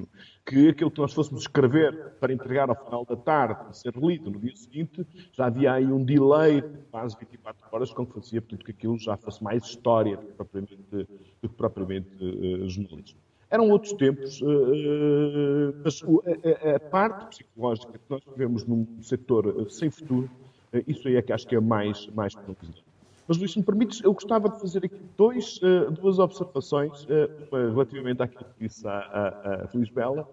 que aquilo que nós fôssemos escrever para entregar ao final da tarde, para ser lido no dia seguinte, já havia aí um delay de quase 24 horas, com que fazia, portanto, que aquilo já fosse mais história do que propriamente, do que propriamente uh, jornalismo. Eram outros tempos, uh, mas a, parte psicológica que nós vivemos num setor sem futuro, isso aí é que acho que é mais, mais preocupante. Mas, Luís, se me permites, eu gostava de fazer aqui dois, uh, duas observações uh, relativamente àquilo que disse a, a, a Feliz Bela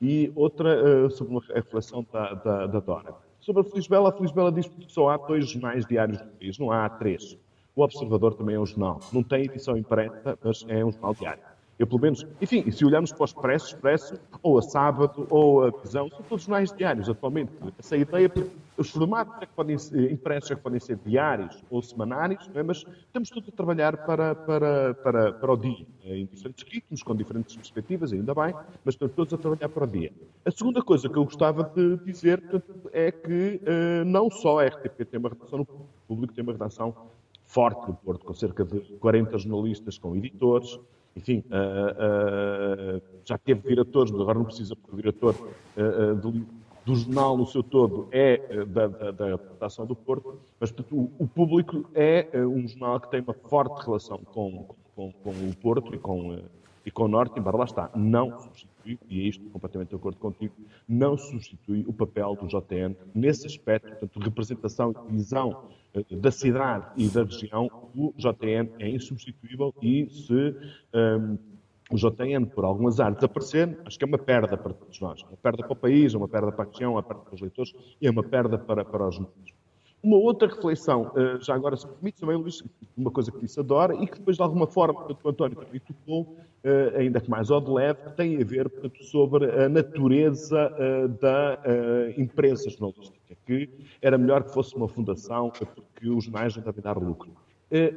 e outra uh, sobre uma reflexão da, da, da, Dora. Sobre a Feliz Bela, a Feliz Bela diz que só há dois jornais diários no país, não há três. O Observador também é um jornal. Não tem edição impressa, mas é um jornal diário. Eu, pelo menos, enfim, se olharmos para o Expresso, Expresso, ou a Sábado, ou a Visão, são todos jornais diários atualmente. Essa ideia, os formatos é que podem ser, impressos é que podem ser diários ou semanários, é? mas estamos todos a trabalhar para, para, para, para o dia, em diferentes ritmos, com diferentes perspectivas, ainda bem, mas estamos todos a trabalhar para o dia. A segunda coisa que eu gostava de dizer portanto, é que uh, não só a RTP tem uma redação no público, tem uma redação forte no Porto, com cerca de 40 jornalistas, com editores, enfim, uh, uh, já teve diretores, mas agora não precisa, porque o diretor uh, do, do, jornal no seu todo é da, da, da, do Porto, mas portanto, o, o, público é um jornal que tem uma forte relação com, com, com o Porto e com, e com o Norte, embora lá está, não substitui, e é isto completamente de acordo contigo, não substitui o papel do JN nesse aspecto, portanto, de representação e visão da cidade e da região, o JN é insubstituível e se um, o JN, por algum azar, desaparecer, acho que é uma perda para todos nós. Uma perda para o país, uma perda para a região, uma perda para os leitores e é uma perda para, para os números. Uma outra reflexão, eh, já agora se permite também, Luís, uma coisa que disse adora e que depois de alguma forma o António também tocou, eh, ainda que mais ao de leve, tem a ver portanto, sobre a natureza eh, da empresa jornalística, que era melhor que fosse uma fundação porque os jornais não devem dar lucro.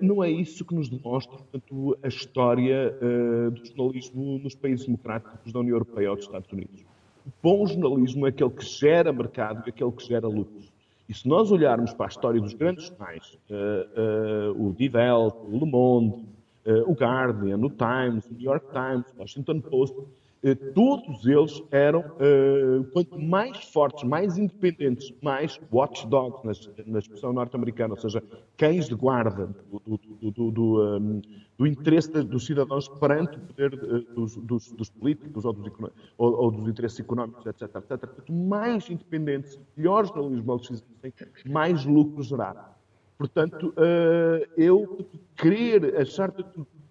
Não é isso que nos demonstra, portanto, a história do jornalismo nos países democráticos da União Europeia ou dos Estados Unidos. O bom jornalismo é aquele que gera mercado e aquele que gera lucros. E se nós olharmos para a história dos grandes jornais, uh, uh, o Die Welt, o Le Monde, uh, o Guardian, o Times, o New York Times, o Washington Post, todos eles eram, quanto mais fortes, mais independentes, mais watchdogs, na, expressão norte-americana, ou seja, cães de guarda do, do, do, do do interesse dos cidadãos perante o poder eh, dos, dos, dos políticos ou dos, ou, ou dos, interesses económicos, etc. etc. Portanto, mais independentes, melhores jornalismo existem, mais lucro gerar. Portanto, eh, eu querer achar que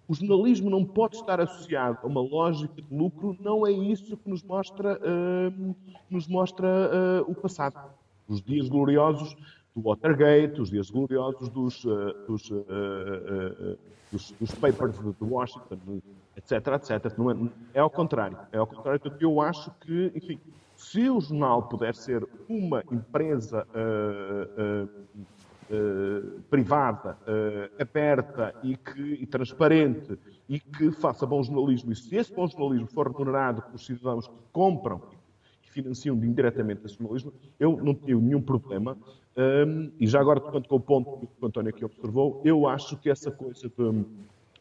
o jornalismo não pode estar associado a uma lógica de lucro, não é isso que nos mostra, uh, nos mostra uh, o passado. Os dias gloriosos do Watergate, os dias gloriosos dos, uh, dos, uh, uh, dos, dos, papers de Washington, etc, etc. Não é, é ao contrário. É ao contrário, eu acho que, enfim, se o jornal puder ser uma empresa uh, privada, uh, aberta e, que, e transparente e que faça bom jornalismo. E se esse bom jornalismo for remunerado pelos cidadãos que compram e financiam indiretamente esse jornalismo, eu não tenho nenhum problema. Um, e já agora, quanto com o ponto que o António aqui observou, eu acho que essa coisa de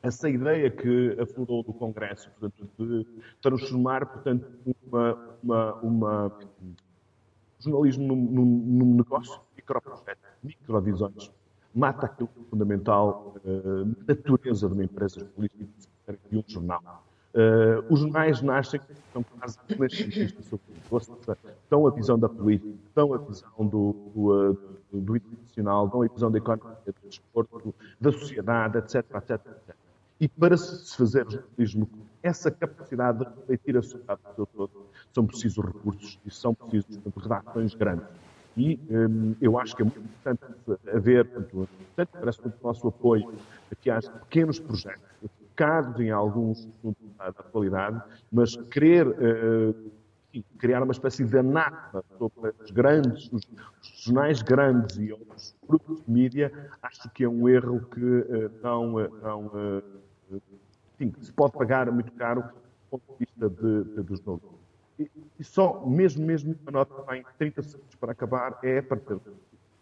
essa ideia que aflorou do Congresso, portanto, de transformar, portanto, uma, uma, uma jornalismo num, num, num negócio, microprojeto, microvisões, mata aquilo que é fundamental, uh, natureza de uma empresa política e um jornal. Uh, os jornais nascem, são quase renascentistas sobre dão a visão da política, dão a visão do, do, do, do internacional, dão a visão da economia, do desporto, da sociedade, etc, etc, etc. E para se fazer jornalismo com essa capacidade de refletir a sociedade do seu todo, são precisos recursos e são precisos redações grandes. E hum, eu acho que é muito importante haver, portanto, parece muito o nosso apoio aqui há pequenos projetos, focados em alguns da atualidade, mas querer uh, criar uma espécie de anata sobre os grandes, os, os jornais grandes e outros grupos de mídia, acho que é um erro que uh, não, não uh, enfim, se pode pagar muito caro do ponto de vista de, de, dos números. E, só, mesmo, mesmo, uma nota bem, 30 segundos para acabar, é para ter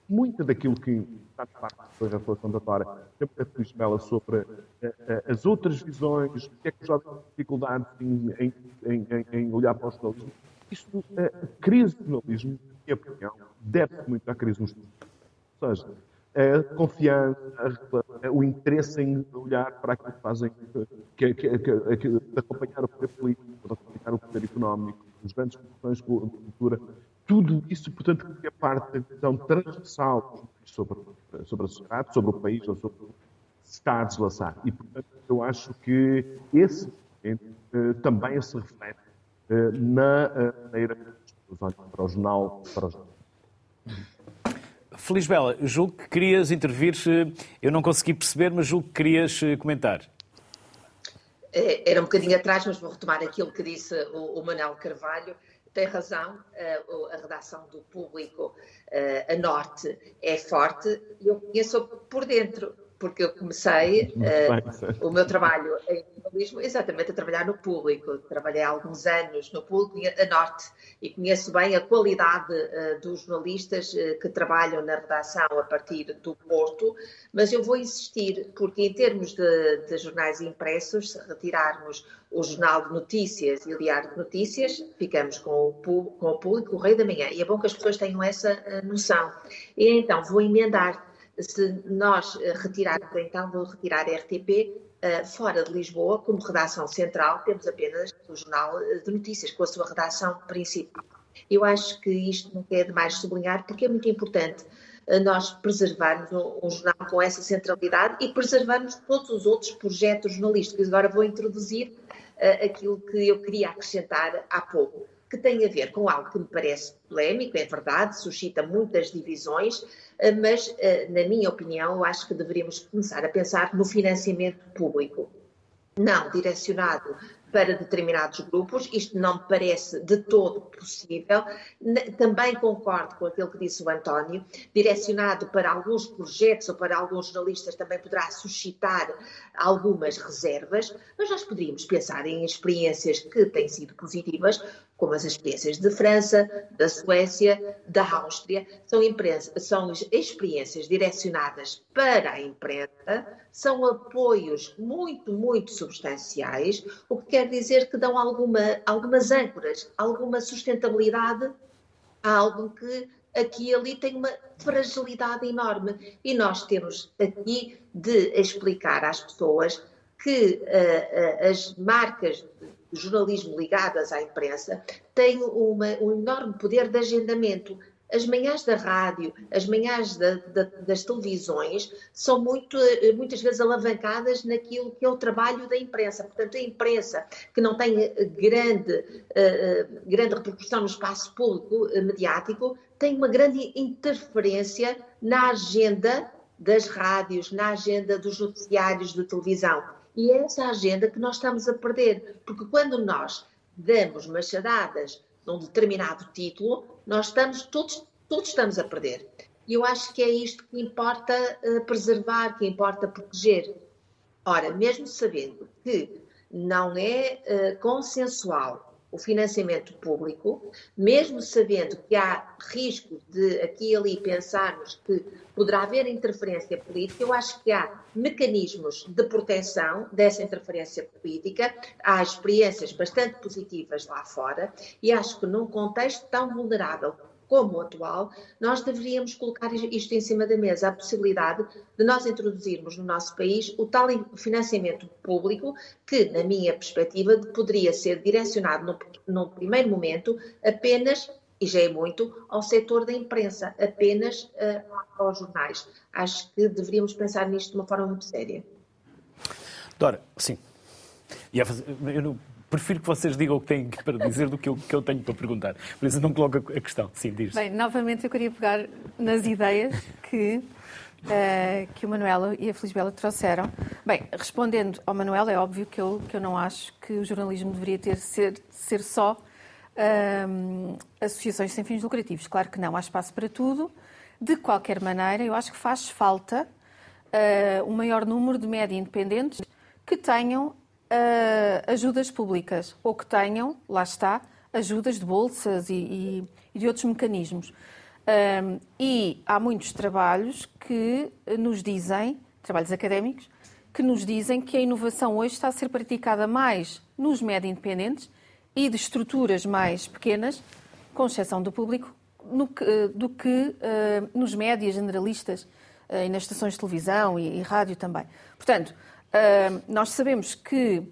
muita daquilo que está de parte da reflexão da Dora, sempre a Feliz Mela sobre uh, uh, as outras visões, o que é que os jovens têm dificuldades em, em, em, em, olhar para o jornalismo. Isto, a crise do jornalismo, na minha opinião, deve-se muito à crise nos Ou seja, a confiança, a, o interesse em olhar para aquilo que fazem, que, que, que, que de acompanhar o poder político, de acompanhar o poder económico, as grandes questões de cultura, tudo isso, portanto, que é parte da visão transversal sobre, sobre a sociedade, sobre o país, ou sobre está a deslaçar. E, portanto, eu acho que esse eh, também se reflete eh, na maneira pessoas olham para o jornal, para o jornal. Feliz Bela, julgo que querias intervir, eu não consegui perceber, mas julgo que querias eh, comentar. É, era um bocadinho atrás, mas vou retomar aquilo que disse o, Manuel Carvalho. Tem razão, eh, a, redação do público eh, a norte é forte eu conheço por dentro porque eu comecei uh, o meu trabalho em jornalismo exatamente a trabalhar no público. Trabalhei há alguns anos no público, a Norte, e conheço bem a qualidade uh, dos jornalistas uh, que trabalham na redação a partir do Porto, mas eu vou insistir, porque em termos de, de jornais impressos, se retirarmos o Jornal de Notícias e o Diário de Notícias, ficamos com o, com o público, o Rei da Manhã. E é bom que as pessoas tenham essa noção. E então vou emendar se nós eh, retirarmos, então, vou retirar a RTP eh, fora de Lisboa, como redação central, temos apenas o Jornal eh, de Notícias, com a sua redação principal. Eu acho que isto não é demais sublinhar, porque é muito importante nós preservarmos um, jornal com essa centralidade e preservarmos todos os outros projetos jornalísticos. Agora vou introduzir aquilo que eu queria acrescentar há pouco que tem a ver com algo que me parece polémico, é verdade, suscita muitas divisões, eh, mas, eh, na minha opinião, acho que deveríamos começar a pensar no financiamento público. Não direcionado para determinados grupos, isto não me parece de todo possível. Também concordo com aquilo que disse o António, direcionado para alguns projetos ou para alguns jornalistas também poderá suscitar algumas reservas, mas nós poderíamos pensar em experiências que têm sido positivas, como as experiências de França, da Suécia, da Áustria, são, são experiências direcionadas para a imprensa, são apoios muito, muito substanciais, o que quer dizer que dão alguma, algumas âncoras, alguma sustentabilidade a algo que aqui e ali tem uma fragilidade enorme. E nós temos aqui de explicar às pessoas que uh, uh, as marcas jornalismo ligadas à imprensa têm uma, um enorme poder de agendamento. As manhãs da rádio, as manhãs da, da, das televisões são muito, muitas vezes alavancadas naquilo que é o trabalho da imprensa. Portanto, a imprensa, que não tem grande, uh, grande repercussão no espaço público mediático, tem uma grande interferência na agenda das rádios, na agenda dos noticiários de televisão. E é essa agenda que nós estamos a perder, porque quando nós damos machadadas num determinado título, nós estamos todos, todos estamos a perder. E eu acho que é isto que importa uh, preservar, que importa proteger. Ora, mesmo sabendo que não é uh, consensual o financiamento público, mesmo sabendo que há risco de aqui e ali pensarmos que poderá haver interferência política, eu acho que há mecanismos de proteção dessa interferência política, há experiências bastante positivas lá fora e acho que num contexto tão vulnerável como o atual, nós deveríamos colocar isto em cima da mesa, a possibilidade de nós introduzirmos no nosso país o tal financiamento público que, na minha perspectiva, poderia ser direcionado no, no primeiro momento apenas e já é muito, ao setor da imprensa, apenas uh, aos jornais. Acho que deveríamos pensar nisto de uma forma muito séria. Dora, sim. Eu prefiro que vocês digam o que têm para dizer do que eu, que eu tenho para perguntar. Por isso não coloco a questão. Sim, diz. Bem, novamente eu queria pegar nas ideias que, uh, que o Manuela e a Felisbela trouxeram. Bem, respondendo ao Manuela, é óbvio que eu, que eu não acho que o jornalismo deveria ter ser, ser só uh, associações sem fins lucrativos. Claro que não, há espaço para tudo. De qualquer maneira, eu acho que faz falta uh, um maior número de média independentes que tenham uh, ajudas públicas ou que tenham, lá está, ajudas de bolsas e, e, de outros mecanismos. Um, e há muitos trabalhos que nos dizem, trabalhos académicos, que nos dizem que a inovação hoje está a ser praticada mais nos média independentes e de estruturas mais pequenas, com exceção do público, no, do que uh, nos médias generalistas uh, e nas estações de televisão e, e rádio também. Portanto, Uh, nós sabemos que,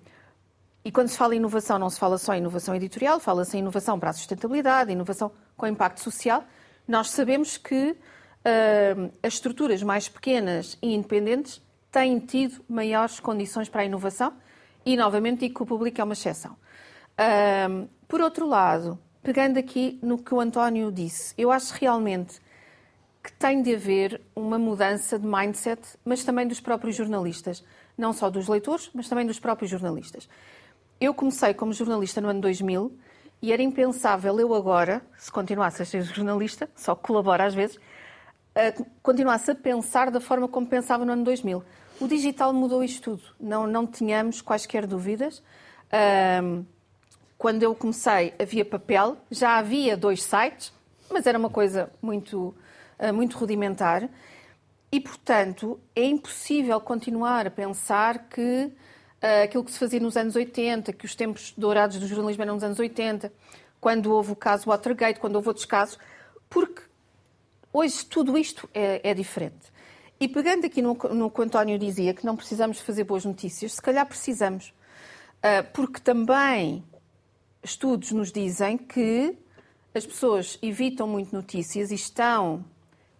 e quando se fala em inovação, não se fala só em inovação editorial, fala-se em inovação para a sustentabilidade, inovação com impacto social. Nós sabemos que uh, as estruturas mais pequenas e independentes têm tido maiores condições para a inovação e, novamente, digo que o público é uma exceção. Uh, por outro lado, pegando aqui no que o António disse, eu acho realmente que tem de haver uma mudança de mindset, mas também dos próprios jornalistas não só dos leitores, mas também dos próprios jornalistas. Eu comecei como jornalista no ano 2000 e era impensável eu agora, se continuasse a ser jornalista, só que colabora às vezes, continuasse a pensar da forma como pensava no ano 2000. O digital mudou isto tudo, não, não tínhamos quaisquer dúvidas. quando eu comecei havia papel, já havia dois sites, mas era uma coisa muito, ah, muito rudimentar. E, portanto, é impossível continuar a pensar que uh, aquilo que se fazia nos anos 80, que os tempos dourados do jornalismo eram nos anos 80, quando houve o caso Watergate, quando houve outros casos, porque hoje tudo isto é, é diferente. E pegando aqui no, no que o António dizia, que não precisamos fazer boas notícias, se calhar precisamos. Uh, porque também estudos nos dizem que as pessoas evitam muito notícias e estão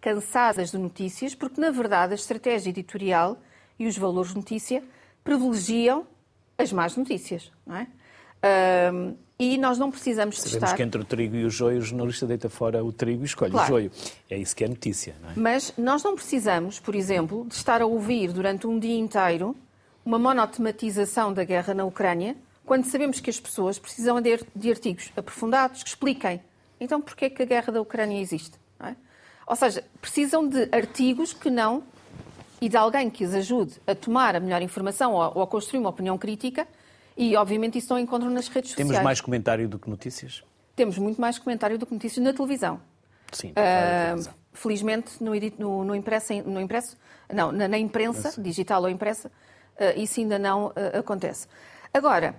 cansadas de notícias, porque, na verdade, a estratégia editorial e os valores de notícia privilegiam as más notícias, não é? Um, e nós não precisamos Sabemos estar... que entre o trigo e o joio, o jornalista deita fora o trigo e escolhe claro. o joio. É isso que é notícia, não é? Mas nós não precisamos, por exemplo, de estar a ouvir durante um dia inteiro uma monotematização da guerra na Ucrânia, quando sabemos que as pessoas precisam de artigos aprofundados que expliquem. Então, porquê é que a guerra da Ucrânia existe? Ou seja, precisam de artigos que não e de alguém que os ajude a tomar a melhor informação ou a construir uma opinião crítica e, obviamente, isso não encontram nas redes Temos sociais. Temos mais comentário do que notícias? Temos muito mais comentário do que notícias na televisão. Sim, uh. Felizmente, no, no, no, impresso, no impresso, não, na, na imprensa, digital ou impressa, uh, isso ainda não uh, acontece. Agora,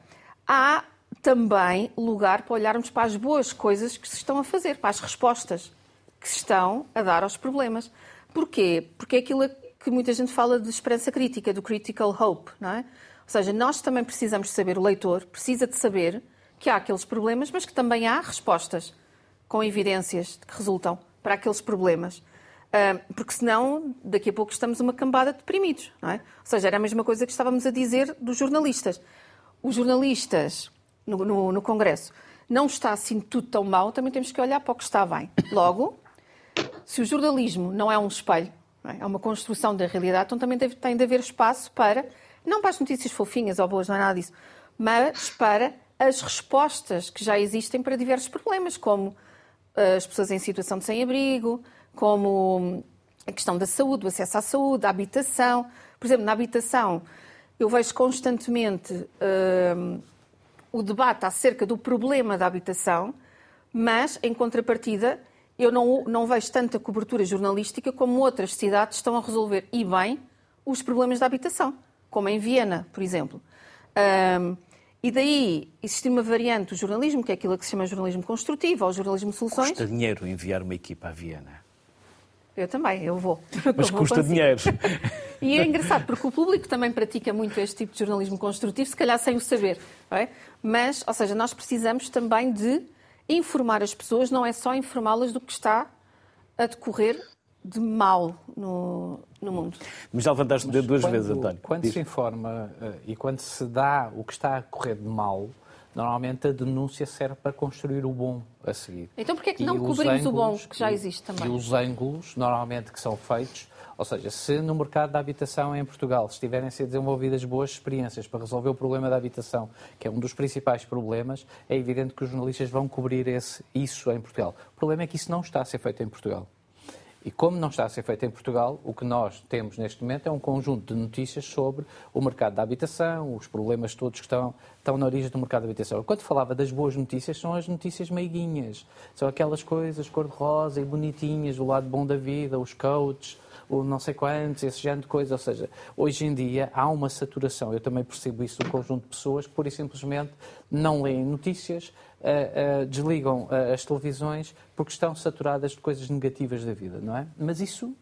há também lugar para olharmos para as boas coisas que se estão a fazer, para as respostas que estão a dar aos problemas. Porquê? Porque é aquilo que muita gente fala de esperança crítica, do critical hope, não é? Ou seja, nós também precisamos saber, o leitor precisa de saber que há aqueles problemas, mas que também há respostas com evidências que resultam para aqueles problemas. Porque senão, daqui a pouco estamos uma cambada de deprimidos, não é? Ou seja, era a mesma coisa que estávamos a dizer dos jornalistas. Os jornalistas no, no, no Congresso não está assim tudo tão mal, também temos que olhar para o que está bem. Logo, se o jornalismo não é um espelho, é? é uma construção da realidade, então também deve, tem de haver espaço para, não para as notícias fofinhas ou boas, não é nada disso, mas para as respostas que já existem para diversos problemas, como uh, as pessoas em situação de sem-abrigo, como a questão da saúde, o acesso à saúde, a habitação. Por exemplo, na habitação, eu vejo constantemente uh, o debate acerca do problema da habitação, mas, em contrapartida, eu não, não vejo tanta cobertura jornalística como outras cidades estão a resolver, e bem, os problemas da habitação, como em Viena, por exemplo. Um, e daí existir uma variante do jornalismo, que é aquilo que se chama jornalismo construtivo ou jornalismo de soluções. Custa dinheiro enviar uma equipa à Viena. Eu também, eu vou. [LAUGHS] Mas eu custa dinheiro. [LAUGHS] E é engraçado, porque o público também pratica muito este tipo de jornalismo construtivo, se calhar sem o saber. É? Mas, ou seja, nós precisamos também de informar as pessoas, não é só informá-las do que está a decorrer de mal no, no mundo. Mas já levantaste o dedo duas quando, vezes, António. Quando Diz. se informa uh, e quando se dá o que está a correr de mal, normalmente a denúncia serve para construir o bom a seguir. Então porquê é que não cobrimos ângulos, o bom que já existe também? E os ângulos, normalmente, que são feitos, ou seja, se no mercado da habitação em Portugal estiverem a ser desenvolvidas boas experiências para resolver o problema da habitação, que é um dos principais problemas, é evidente que os jornalistas vão cobrir esse, isso em Portugal. O problema é que isso não está a ser feito em Portugal. E como não está a ser feito em Portugal, o que nós temos neste momento é um conjunto de notícias sobre o mercado da habitação, os problemas todos que estão, estão na origem do mercado da habitação. Quando falava das boas notícias, são as notícias meiguinhas. São aquelas coisas cor-de-rosa e bonitinhas, o lado bom da vida, os coaches, o não sei quantos, esse género de coisas. Ou seja, hoje em dia há uma saturação. Eu também percebo isso do conjunto de pessoas que, pura e simplesmente, não leem notícias, uh, uh, desligam uh, as televisões porque estão saturadas de coisas negativas da vida, não é? Mas isso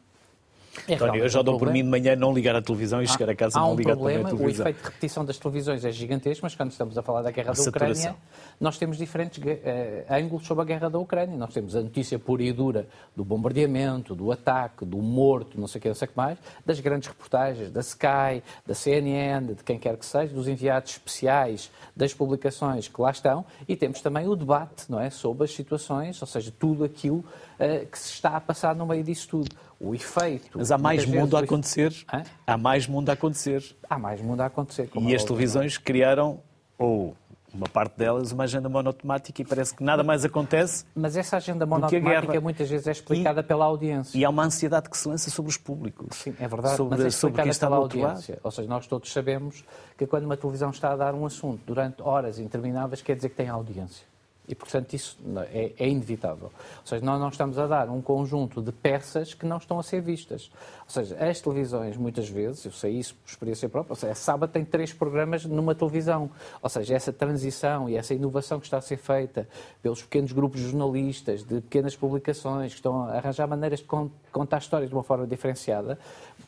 é António, eu já dou um por mim de manhã não ligar a televisão e há, chegar a casa e não um ligar problema, também a televisão. O efeito de repetição das televisões é gigantesco, mas quando estamos a falar da guerra a da saturação. Ucrânia, nós temos diferentes uh, ângulos sobre a guerra da Ucrânia. Nós temos a notícia pura e dura do bombardeamento, do ataque, do morto, não sei o que, não sei o que mais, das grandes reportagens da Sky, da CNN, de quem quer que seja, dos enviados especiais, das publicações que lá estão, e temos também o debate não é, sobre as situações, ou seja, tudo aquilo uh, que se está a passar no meio disso tudo o efeito. Mas há mais mundo a acontecer. Hã? Há mais mundo a acontecer. Há mais mundo a acontecer. e as televisões criaram, ou uma parte delas, uma agenda monotemática e parece que nada mais acontece. Mas essa agenda monotemática muitas vezes é explicada e, pela audiência. E há uma ansiedade que se lança sobre os públicos. Sim, é verdade. Sobre, mas é sobre quem está pela audiência. Ou seja, nós todos sabemos que quando uma televisão está a dar um assunto durante horas intermináveis, quer dizer que tem audiência. E, portanto, isso é, é, inevitável. Ou seja, nós não estamos a dar um conjunto de peças que não estão a ser vistas. Ou seja, as televisões, muitas vezes, eu sei isso por experiência própria, ou seja, a sábado tem três programas numa televisão. Ou seja, essa transição e essa inovação que está a ser feita pelos pequenos grupos de jornalistas, de pequenas publicações, que estão a arranjar maneiras de contar histórias de uma forma diferenciada,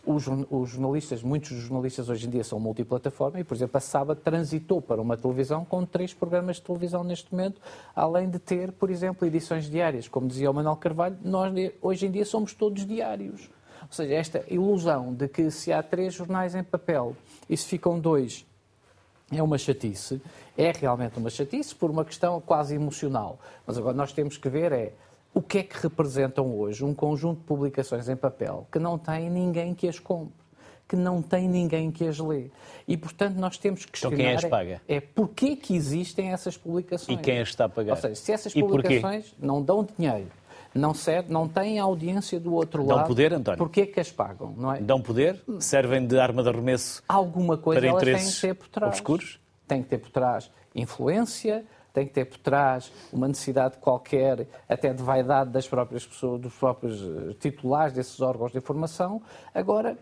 os, jornalistas, muitos jornalistas hoje em dia são multiplataforma e, por exemplo, a sábado transitou para uma televisão com três programas de televisão neste momento, além de ter, por exemplo, edições diárias. Como dizia o Manuel Carvalho, nós hoje em dia somos todos diários. Ou seja, esta ilusão de que se há três jornais em papel e se ficam dois é uma chatice, é realmente uma chatice por uma questão quase emocional. Mas agora nós temos que ver é o que é que representam hoje um conjunto de publicações em papel que não tem ninguém que as compre, que não tem ninguém que as lê. E, portanto, nós temos que questionar... Então quem as paga? É, é porquê que existem essas publicações. E quem as está a pagar? Ou seja, se essas publicações não dão dinheiro, não, serve, não têm audiência do outro Dão lado. Dão poder, António? Porquê que as pagam? Não é? Dão poder? Servem de arma de arremesso Alguma coisa para elas têm que ter por trás. obscuros? Tem que ter por trás influência, tem que ter por trás uma necessidade qualquer, até de vaidade das próprias pessoas, dos próprios eh, titulares desses órgãos de informação. Agora,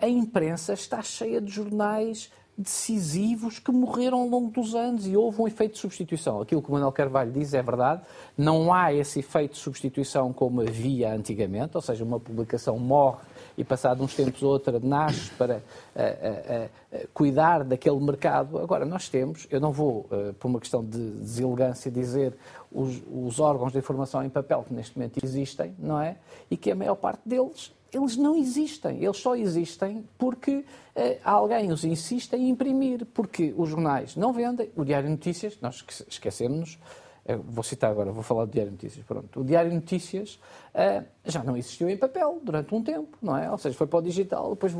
a imprensa está cheia de jornais decisivos que morreram ao longo dos anos e houve um efeito de substituição. Aquilo que o Manuel Carvalho diz é verdade, não há esse efeito de substituição como havia antigamente, ou seja, uma publicação morre e passado uns tempos outra nasce para uh, uh, uh, cuidar daquele mercado. Agora, nós temos, eu não vou, por uma questão de deselegância, dizer os, os órgãos de informação em papel que neste momento existem, não é? E que a maior parte deles eles não existem. Eles só existem porque eh, alguém os insiste em imprimir, porque os jornais não vendem. O Diário de Notícias, nós esquecemos-nos, vou citar agora, vou falar do Diário de Notícias, pronto. O Diário de Notícias, eh, já não existiu em papel durante um tempo, não é? Ou seja, foi para o digital, depois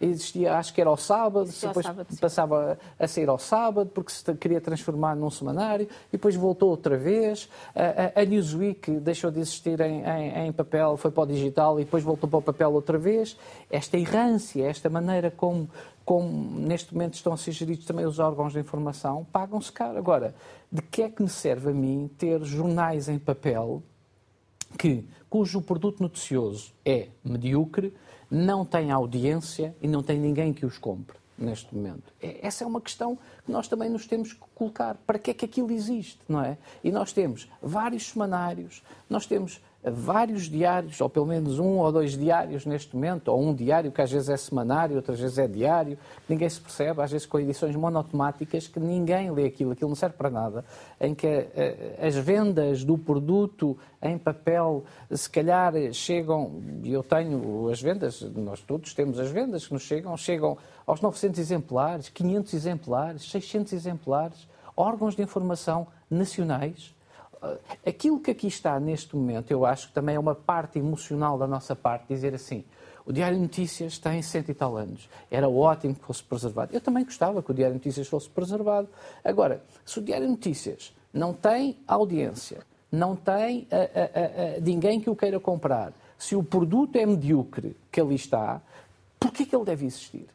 existia, acho que era ao sábado, Existia ao depois sábado, passava a sair ao sábado, porque se queria transformar num semanário, e depois voltou outra vez. A, a, a Newsweek deixou de existir em, em, em, papel, foi para o digital e depois voltou para o papel outra vez. Esta errância, esta maneira como, como neste momento estão a ser geridos também os órgãos de informação, pagam-se caro. Agora, de que é que me serve a mim ter jornais em papel que, cujo produto noticioso é medíocre, não tem audiência e não tem ninguém que os compre neste momento. Essa é uma questão que nós também nos temos que colocar. Para que é que aquilo existe, não é? E nós temos vários semanários, nós temos vários diários, ou pelo menos um ou dois diários neste momento, ou um diário que às vezes é semanário, outras vezes é diário, ninguém se percebe, às vezes com edições monotemáticas que ninguém lê aquilo, aquilo não serve para nada, em que uh, as vendas do produto em papel se calhar chegam, e eu tenho as vendas, nós todos temos as vendas que nos chegam, chegam aos 900 exemplares, 500 exemplares, 600 exemplares, órgãos de informação nacionais, aquilo que aqui está neste momento, eu acho que também é uma parte emocional da nossa parte, dizer assim, o Diário de Notícias tem cento e tal anos. Era ótimo que fosse preservado. Eu também gostava que o Diário de Notícias fosse preservado. Agora, se o Diário de Notícias não tem audiência, não tem a, a, a, ninguém que o queira comprar, se o produto é medíocre que ali está, por que ele deve existir?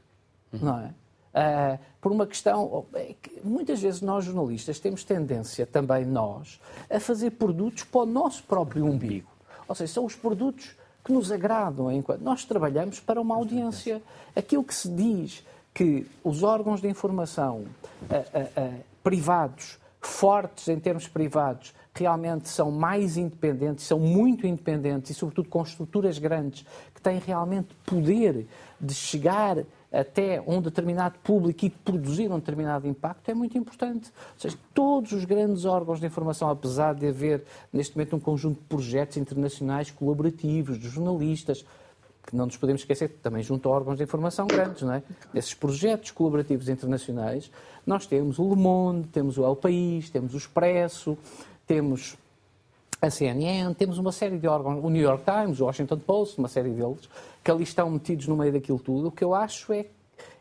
Não é? Uh, por uma questão. É muitas vezes nós, jornalistas, temos tendência, também nós, a fazer produtos para o nosso próprio umbigo. Ou seja, são os produtos que nos agradam enquanto nós trabalhamos para uma audiência. Aquilo que se diz que os órgãos de informação uh, uh, privados, fortes em termos privados, realmente são mais independentes, são muito independentes e, sobretudo, com estruturas grandes que têm realmente poder de chegar até um determinado público e produzir um determinado impacto é muito importante. Ou seja, todos os grandes órgãos de informação, apesar de haver neste momento um conjunto de projetos internacionais colaborativos, de jornalistas, que não nos podemos esquecer, também junto a órgãos de informação grandes, não é? Esses projetos colaborativos internacionais, nós temos o Le Monde, temos o El País, temos o Expresso, temos a CNN, temos uma série de órgãos, o New York Times, o Washington Post, uma série deles, que ali estão metidos no meio daquilo tudo. O que eu acho é,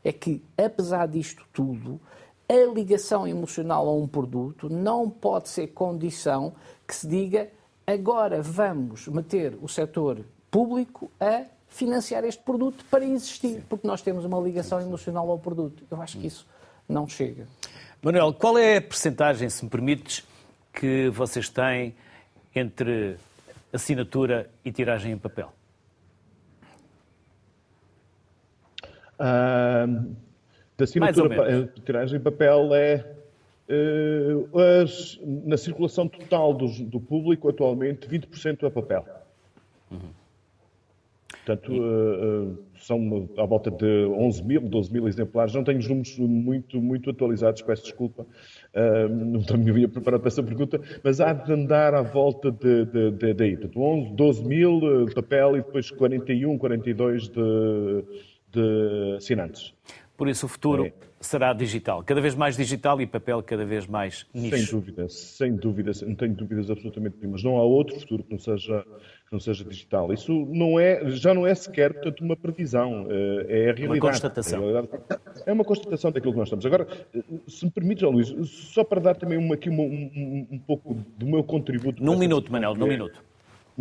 é que, apesar disto tudo, a ligação emocional a um produto não pode ser condição que se diga agora vamos meter o setor público a financiar este produto para existir, Sim. porque nós temos uma ligação emocional ao produto. Eu acho que isso não chega. Manuel, qual é a percentagem, se me permites, que vocês têm entre assinatura e tiragem em papel? Uh, da assinatura, tiragem em papel é uh, as, na circulação total do, do, público atualmente 20% é papel. Uhum. Portanto, uh, são à volta de 11 mil, 12 mil exemplares. Não tenho os números muito, muito atualizados, peço desculpa, não tinha preparado para essa pergunta, mas há de andar à volta de, de, de, de, de 11, 12 mil de papel e depois 41, 42 de, de assinantes. Por isso o futuro é. será digital, cada vez mais digital e papel cada vez mais nicho. Sem dúvida, sem dúvida, não tenho dúvidas absolutamente nenhumas. Não há outro futuro que não seja que não seja digital. Isso não é, já não é sequer, portanto, uma previsão, eh, é a realidade. Uma constatação. É uma constatação daquilo que nós estamos. Agora, eh, se me permite, João Luís, só para dar também uma, aqui um, um, um pouco do meu contributo. Num minuto, Manel, num é, minuto.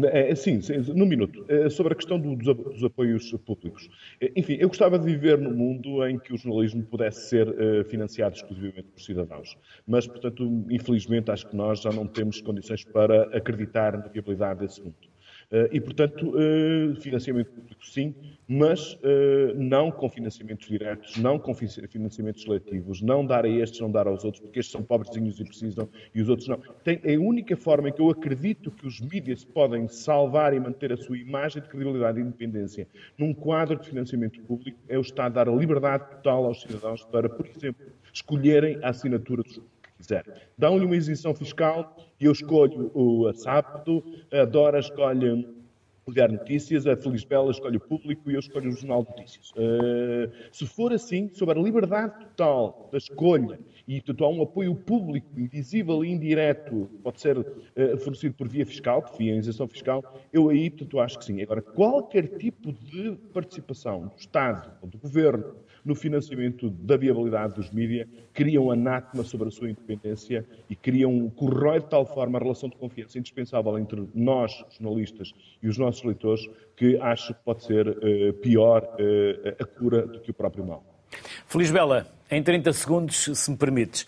É, sim, sim, num minuto. É, sobre a questão do, dos, apoios públicos. É, enfim, eu gostava de viver num mundo em que o jornalismo pudesse ser uh, financiado exclusivamente por cidadãos. Mas, portanto, infelizmente, acho que nós já não temos condições para acreditar na viabilidade desse mundo. Eh, e, portanto, eh, financiamento público sim, mas eh, não com financiamentos diretos, não com financiamentos seletivos, não dar a estes, não dar aos outros, porque estes são pobrezinhos e precisam e os outros não. Tem, é a única forma em que eu acredito que os mídias podem salvar e manter a sua imagem de credibilidade e independência num quadro de financiamento público é o Estado dar a liberdade total aos cidadãos para, por exemplo, escolherem a assinatura dos quiser. Dão-lhe uma isenção fiscal e eu escolho o sábado, a Dora escolhe Diário Notícias, a Feliz Bela escolhe o público e eu escolho o Jornal de Notícias. Uh, se for assim, sobre a liberdade total da escolha e portanto, há um apoio público, invisível e indireto, pode ser uh, fornecido por via fiscal, por via isenção fiscal, eu aí portanto, acho que sim. Agora, qualquer tipo de participação do Estado ou do Governo no financiamento da viabilidade dos mídias, criam anátema sobre a sua independência e criam, corrói de tal forma a relação de confiança indispensável entre nós, jornalistas, e os nossos leitores, que acho que pode ser uh, pior uh, a cura do que o próprio mal. Feliz Bela, em 30 segundos, se me permites.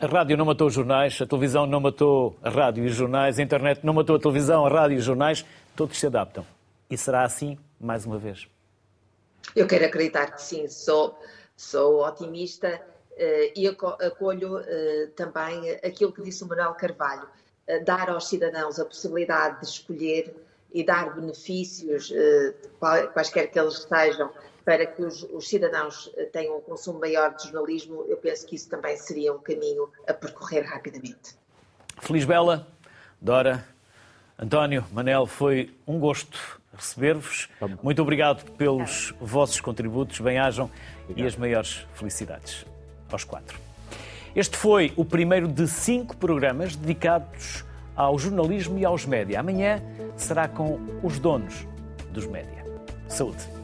A rádio não matou os jornais, a televisão não matou a rádio e os jornais, a internet não matou a televisão, a rádio e os jornais, todos se adaptam. E será assim mais uma vez. Eu quero acreditar que sim, sou, sou otimista uh, e acolho uh, também aquilo que disse o Manuel Carvalho, uh, dar aos cidadãos a possibilidade de escolher e dar benefícios, quaisquer que eles sejam, para que os, os, cidadãos tenham um consumo maior de jornalismo, eu penso que isso também seria um caminho a percorrer rapidamente. Feliz Bela, Dora, António, Manel, foi um gosto receber-vos. Muito obrigado pelos vossos contributos. Bem-ajam e as maiores felicidades aos quatro. Este foi o primeiro de cinco programas dedicados ao jornalismo e aos média. Amanhã será com os donos dos média. Saúde!